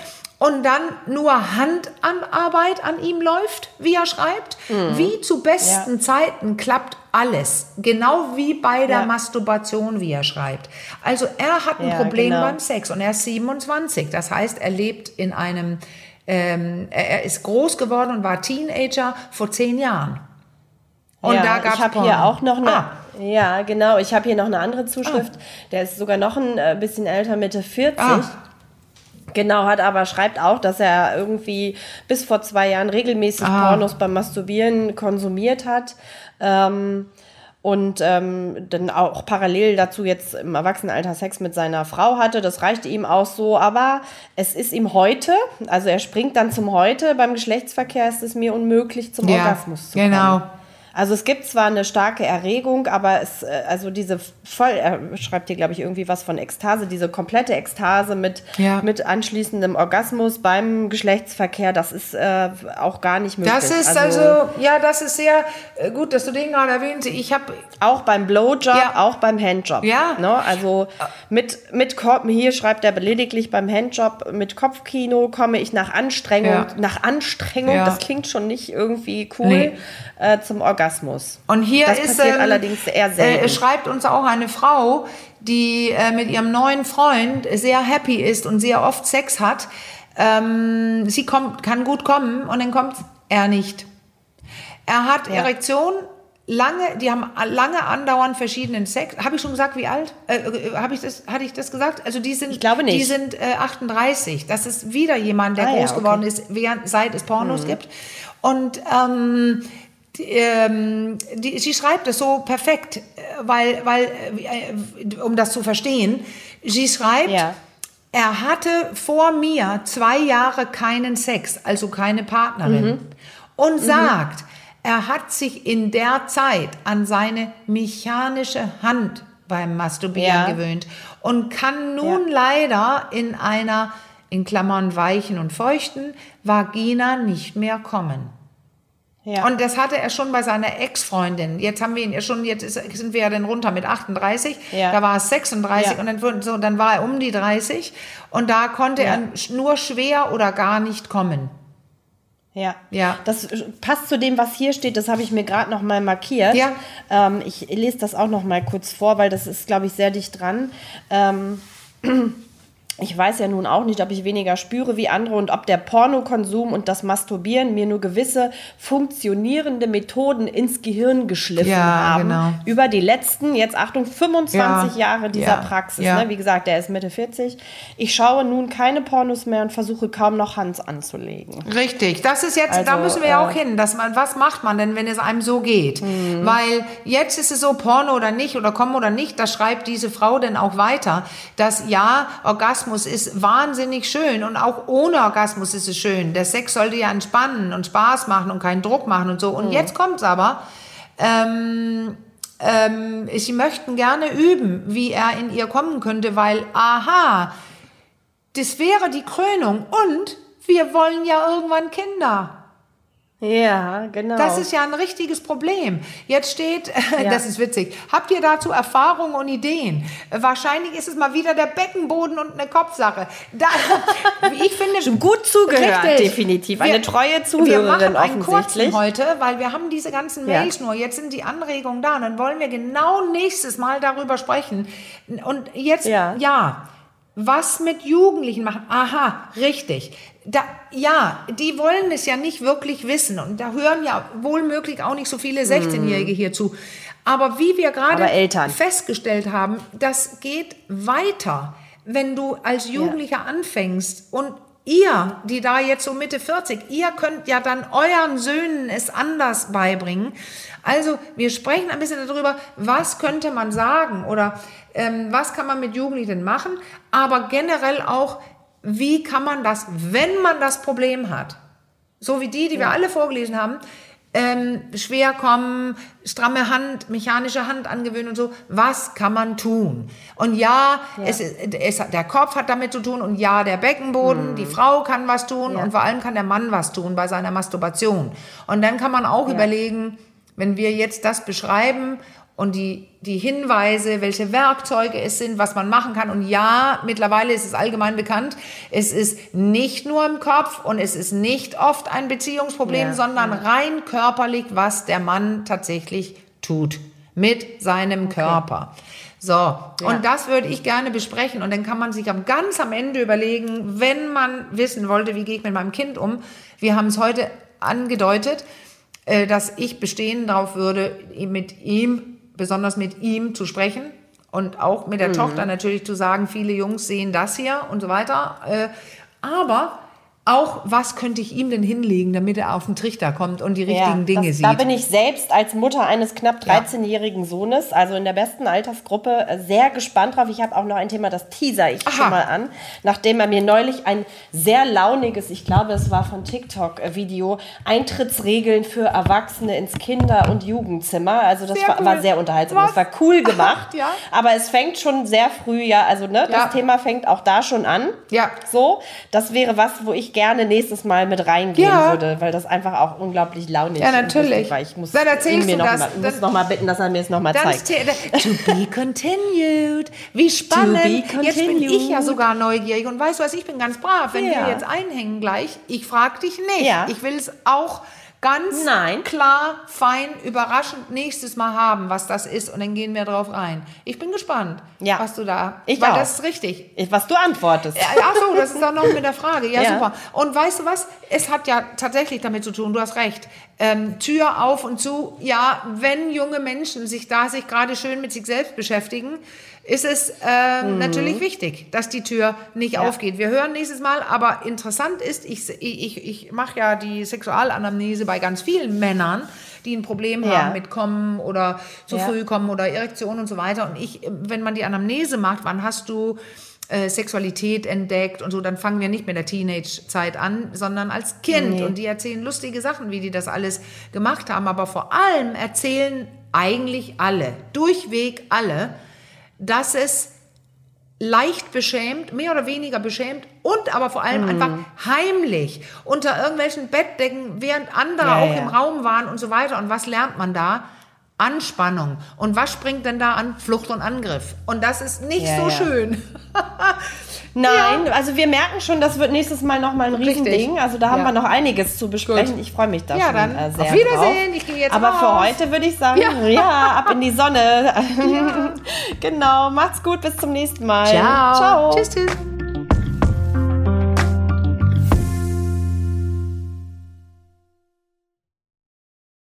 und dann nur Handarbeit an ihm läuft, wie er schreibt. Mhm. Wie zu besten. Zeiten klappt alles. Genau wie bei der. Masturbation, wie er schreibt. Also er hat ein Problem genau. beim Sex und er ist 27. Das heißt, er lebt in einem, ähm, er ist groß geworden und war Teenager vor zehn Jahren. Und ja, da gab es. Hier auch noch eine. Ah. Ja, genau. Ich habe hier noch eine andere Zuschrift. Ah. Der ist sogar noch ein äh, bisschen älter, Mitte 40. Ah. Genau, hat aber schreibt auch, dass er irgendwie bis vor zwei Jahren regelmäßig ah. Pornos beim Masturbieren konsumiert hat. Ähm, und ähm, dann auch parallel dazu jetzt im Erwachsenenalter Sex mit seiner Frau hatte. Das reichte ihm auch so. Aber es ist ihm heute, also er springt dann zum Heute, beim Geschlechtsverkehr ist es mir unmöglich, zum ja, Orgasmus zu kommen. Genau. Also es gibt zwar eine starke Erregung, aber es, äh, also diese voll, er schreibt hier, glaube ich, irgendwie was von Ekstase, diese komplette Ekstase mit, ja. mit anschließendem Orgasmus beim Geschlechtsverkehr, das ist äh, auch gar nicht möglich. Das ist also, also, ja, das ist sehr äh, gut, dass du den gerade erwähnst. Ich habe auch beim Blowjob, ja. auch beim Handjob. Ja. Ne? Also mit, mit hier schreibt er lediglich beim Handjob mit Kopfkino komme ich nach Anstrengung, ja. nach Anstrengung, das klingt schon nicht irgendwie cool, nee. äh, zum Orgasmus. Orgasmus. Und hier das ist ähm, allerdings eher selten. Äh, schreibt uns auch eine Frau, die äh, mit ihrem neuen Freund sehr happy ist und sehr oft Sex hat. Ähm, sie kommt, kann gut kommen und dann kommt er nicht. Er hat ja. Erektion, lange, die haben lange andauernd verschiedenen Sex. Habe ich schon gesagt, wie alt? Äh, äh Habe ich das, hatte ich das gesagt? Also die sind, ich glaube nicht. Die sind äh, 38. Das ist wieder jemand, der ah, groß ja, okay. geworden ist, während, seit es Pornos mhm. gibt. Und ähm, die, ähm, die, sie schreibt es so perfekt, äh, weil, weil, äh, um das zu verstehen, sie schreibt, ja. er hatte vor mir zwei Jahre keinen Sex, also keine Partnerin, mhm. und mhm. sagt, er hat sich in der Zeit an seine mechanische Hand beim Masturbieren ja. gewöhnt und kann nun ja. leider in einer, in Klammern weichen und feuchten, Vagina nicht mehr kommen. Ja. Und das hatte er schon bei seiner Ex-Freundin. Jetzt haben wir ihn ja schon, jetzt ist, sind wir ja dann runter mit 38. Ja. Da war es 36 ja. und dann, so, dann war er um die 30 und da konnte er nur schwer oder gar nicht kommen. Ja, ja. Das passt zu dem, was hier steht. Das habe ich mir gerade noch mal markiert. Ja. Ähm, ich lese das auch noch mal kurz vor, weil das ist, glaube ich, sehr dicht dran. Ähm, [clears throat] ich weiß ja nun auch nicht, ob ich weniger spüre wie andere und ob der Pornokonsum und das Masturbieren mir nur gewisse funktionierende Methoden ins Gehirn geschliffen ja, haben. Genau. Über die letzten, jetzt Achtung, 25 ja, Jahre dieser ja, Praxis. Ne? Wie gesagt, der ist Mitte 40. Ich schaue nun keine Pornos mehr und versuche kaum noch Hans anzulegen. Richtig, das ist jetzt, also, da müssen wir ja äh, auch hin. Dass man, was macht man denn, wenn es einem so geht? Mhm. Weil jetzt ist es so, Porno oder nicht oder kommen oder nicht, da schreibt diese Frau denn auch weiter, dass ja, Orgasmus Orgasmus ist wahnsinnig schön und auch ohne Orgasmus ist es schön. Der Sex sollte ja entspannen und Spaß machen und keinen Druck machen und so. Und mhm. jetzt es aber, ähm, ähm, sie möchten gerne üben, wie er in ihr kommen könnte, weil, aha, das wäre die Krönung und wir wollen ja irgendwann Kinder. Ja, genau. Das ist ja ein richtiges Problem. Jetzt steht, [laughs] ja. das ist witzig, habt ihr dazu Erfahrungen und Ideen? Wahrscheinlich ist es mal wieder der Beckenboden und eine Kopfsache. Da, [laughs] ich finde schon gut zugehört, richtig. definitiv. Eine wir, treue Zuhörerin wir machen einen kurzen heute, weil wir haben diese ganzen Mails ja. nur. Jetzt sind die Anregungen da und dann wollen wir genau nächstes Mal darüber sprechen. Und jetzt, ja, ja was mit Jugendlichen machen? Aha, richtig. Da, ja, die wollen es ja nicht wirklich wissen. Und da hören ja wohl möglich auch nicht so viele 16-Jährige hier zu. Aber wie wir gerade festgestellt haben, das geht weiter, wenn du als Jugendlicher ja. anfängst und ihr, die da jetzt so Mitte 40, ihr könnt ja dann euren Söhnen es anders beibringen. Also wir sprechen ein bisschen darüber, was könnte man sagen oder ähm, was kann man mit Jugendlichen machen, aber generell auch, wie kann man das, wenn man das Problem hat, so wie die, die ja. wir alle vorgelesen haben, ähm, schwer kommen, stramme Hand, mechanische Hand angewöhnen und so. Was kann man tun? Und ja, ja. Es, es, der Kopf hat damit zu tun und ja, der Beckenboden, mhm. die Frau kann was tun ja. und vor allem kann der Mann was tun bei seiner Masturbation. Und dann kann man auch ja. überlegen, wenn wir jetzt das beschreiben und die, die Hinweise, welche Werkzeuge es sind, was man machen kann. Und ja, mittlerweile ist es allgemein bekannt, es ist nicht nur im Kopf und es ist nicht oft ein Beziehungsproblem, ja, sondern ja. rein körperlich, was der Mann tatsächlich tut mit seinem okay. Körper. So, ja. und das würde ich gerne besprechen. Und dann kann man sich am, ganz am Ende überlegen, wenn man wissen wollte, wie gehe ich mit meinem Kind um. Wir haben es heute angedeutet, äh, dass ich bestehen darauf würde, mit ihm, besonders mit ihm zu sprechen. Und auch mit der mhm. Tochter natürlich zu sagen, viele Jungs sehen das hier und so weiter. Äh, aber auch, was könnte ich ihm denn hinlegen, damit er auf den Trichter kommt und die richtigen ja, Dinge das, sieht. Da bin ich selbst als Mutter eines knapp 13-jährigen Sohnes, also in der besten Altersgruppe, äh, sehr gespannt drauf. Ich habe auch noch ein Thema, das teaser ich Aha. schon mal an, nachdem er mir neulich ein sehr launiges, ich glaube, es war von TikTok-Video, Eintrittsregeln für Erwachsene ins Kinder- und Jugendzimmer. Also das sehr war, cool. war, sehr unterhaltsam. Was? Das war cool gemacht. ja. Aber es fängt schon sehr früh, ja, also ne, ja. das Thema fängt auch da schon an. Ja. So, das wäre was, wo ich gerne nächstes Mal mit reingehen ja. würde, weil das einfach auch unglaublich launig ist. Ja, natürlich. Ist, ich muss dann erzählst du noch das. Mal, muss noch mal bitten, dass er mir es noch mal zeigt. [laughs] To be continued. Wie spannend. Continued. Jetzt bin ich ja sogar neugierig und weißt du was, ich bin ganz brav. Wenn ja. wir jetzt einhängen gleich, ich frage dich nicht. Ja. Ich will es auch ganz Nein. klar, fein, überraschend nächstes Mal haben, was das ist. Und dann gehen wir drauf rein. Ich bin gespannt, ja. was du da. Ich weil auch. das ist richtig. Ich, was du antwortest. Ach so, das ist auch noch mit der Frage. Ja, [laughs] ja, super. Und weißt du was? Es hat ja tatsächlich damit zu tun, du hast recht. Ähm, Tür auf und zu. Ja, wenn junge Menschen sich da sich gerade schön mit sich selbst beschäftigen, ist es äh, mhm. natürlich wichtig, dass die Tür nicht ja. aufgeht. Wir hören nächstes Mal, aber interessant ist, ich, ich, ich mache ja die Sexualanamnese bei ganz vielen Männern, die ein Problem ja. haben mit Kommen oder zu ja. früh kommen oder Erektion und so weiter. Und ich, wenn man die Anamnese macht, wann hast du äh, Sexualität entdeckt und so, dann fangen wir nicht mit der Teenage-Zeit an, sondern als Kind. Nee. Und die erzählen lustige Sachen, wie die das alles gemacht haben. Aber vor allem erzählen eigentlich alle, durchweg alle, dass es leicht beschämt, mehr oder weniger beschämt und aber vor allem mm. einfach heimlich unter irgendwelchen Bettdecken, während andere ja, auch ja. im Raum waren und so weiter. Und was lernt man da? Anspannung. Und was springt denn da an? Flucht und Angriff. Und das ist nicht ja, so schön. [laughs] Nein, ja. also wir merken schon, das wird nächstes Mal nochmal ein Riesending. Also da haben ja. wir noch einiges zu besprechen. Gut. Ich freue mich da ja, schon dann äh, sehr Auf Wiedersehen, drauf. ich gehe jetzt Aber raus. für heute würde ich sagen, ja. [laughs] ja, ab in die Sonne. [laughs] [laughs] genau, macht's gut, bis zum nächsten Mal. Ciao. Ciao. Tschüss, tschüss.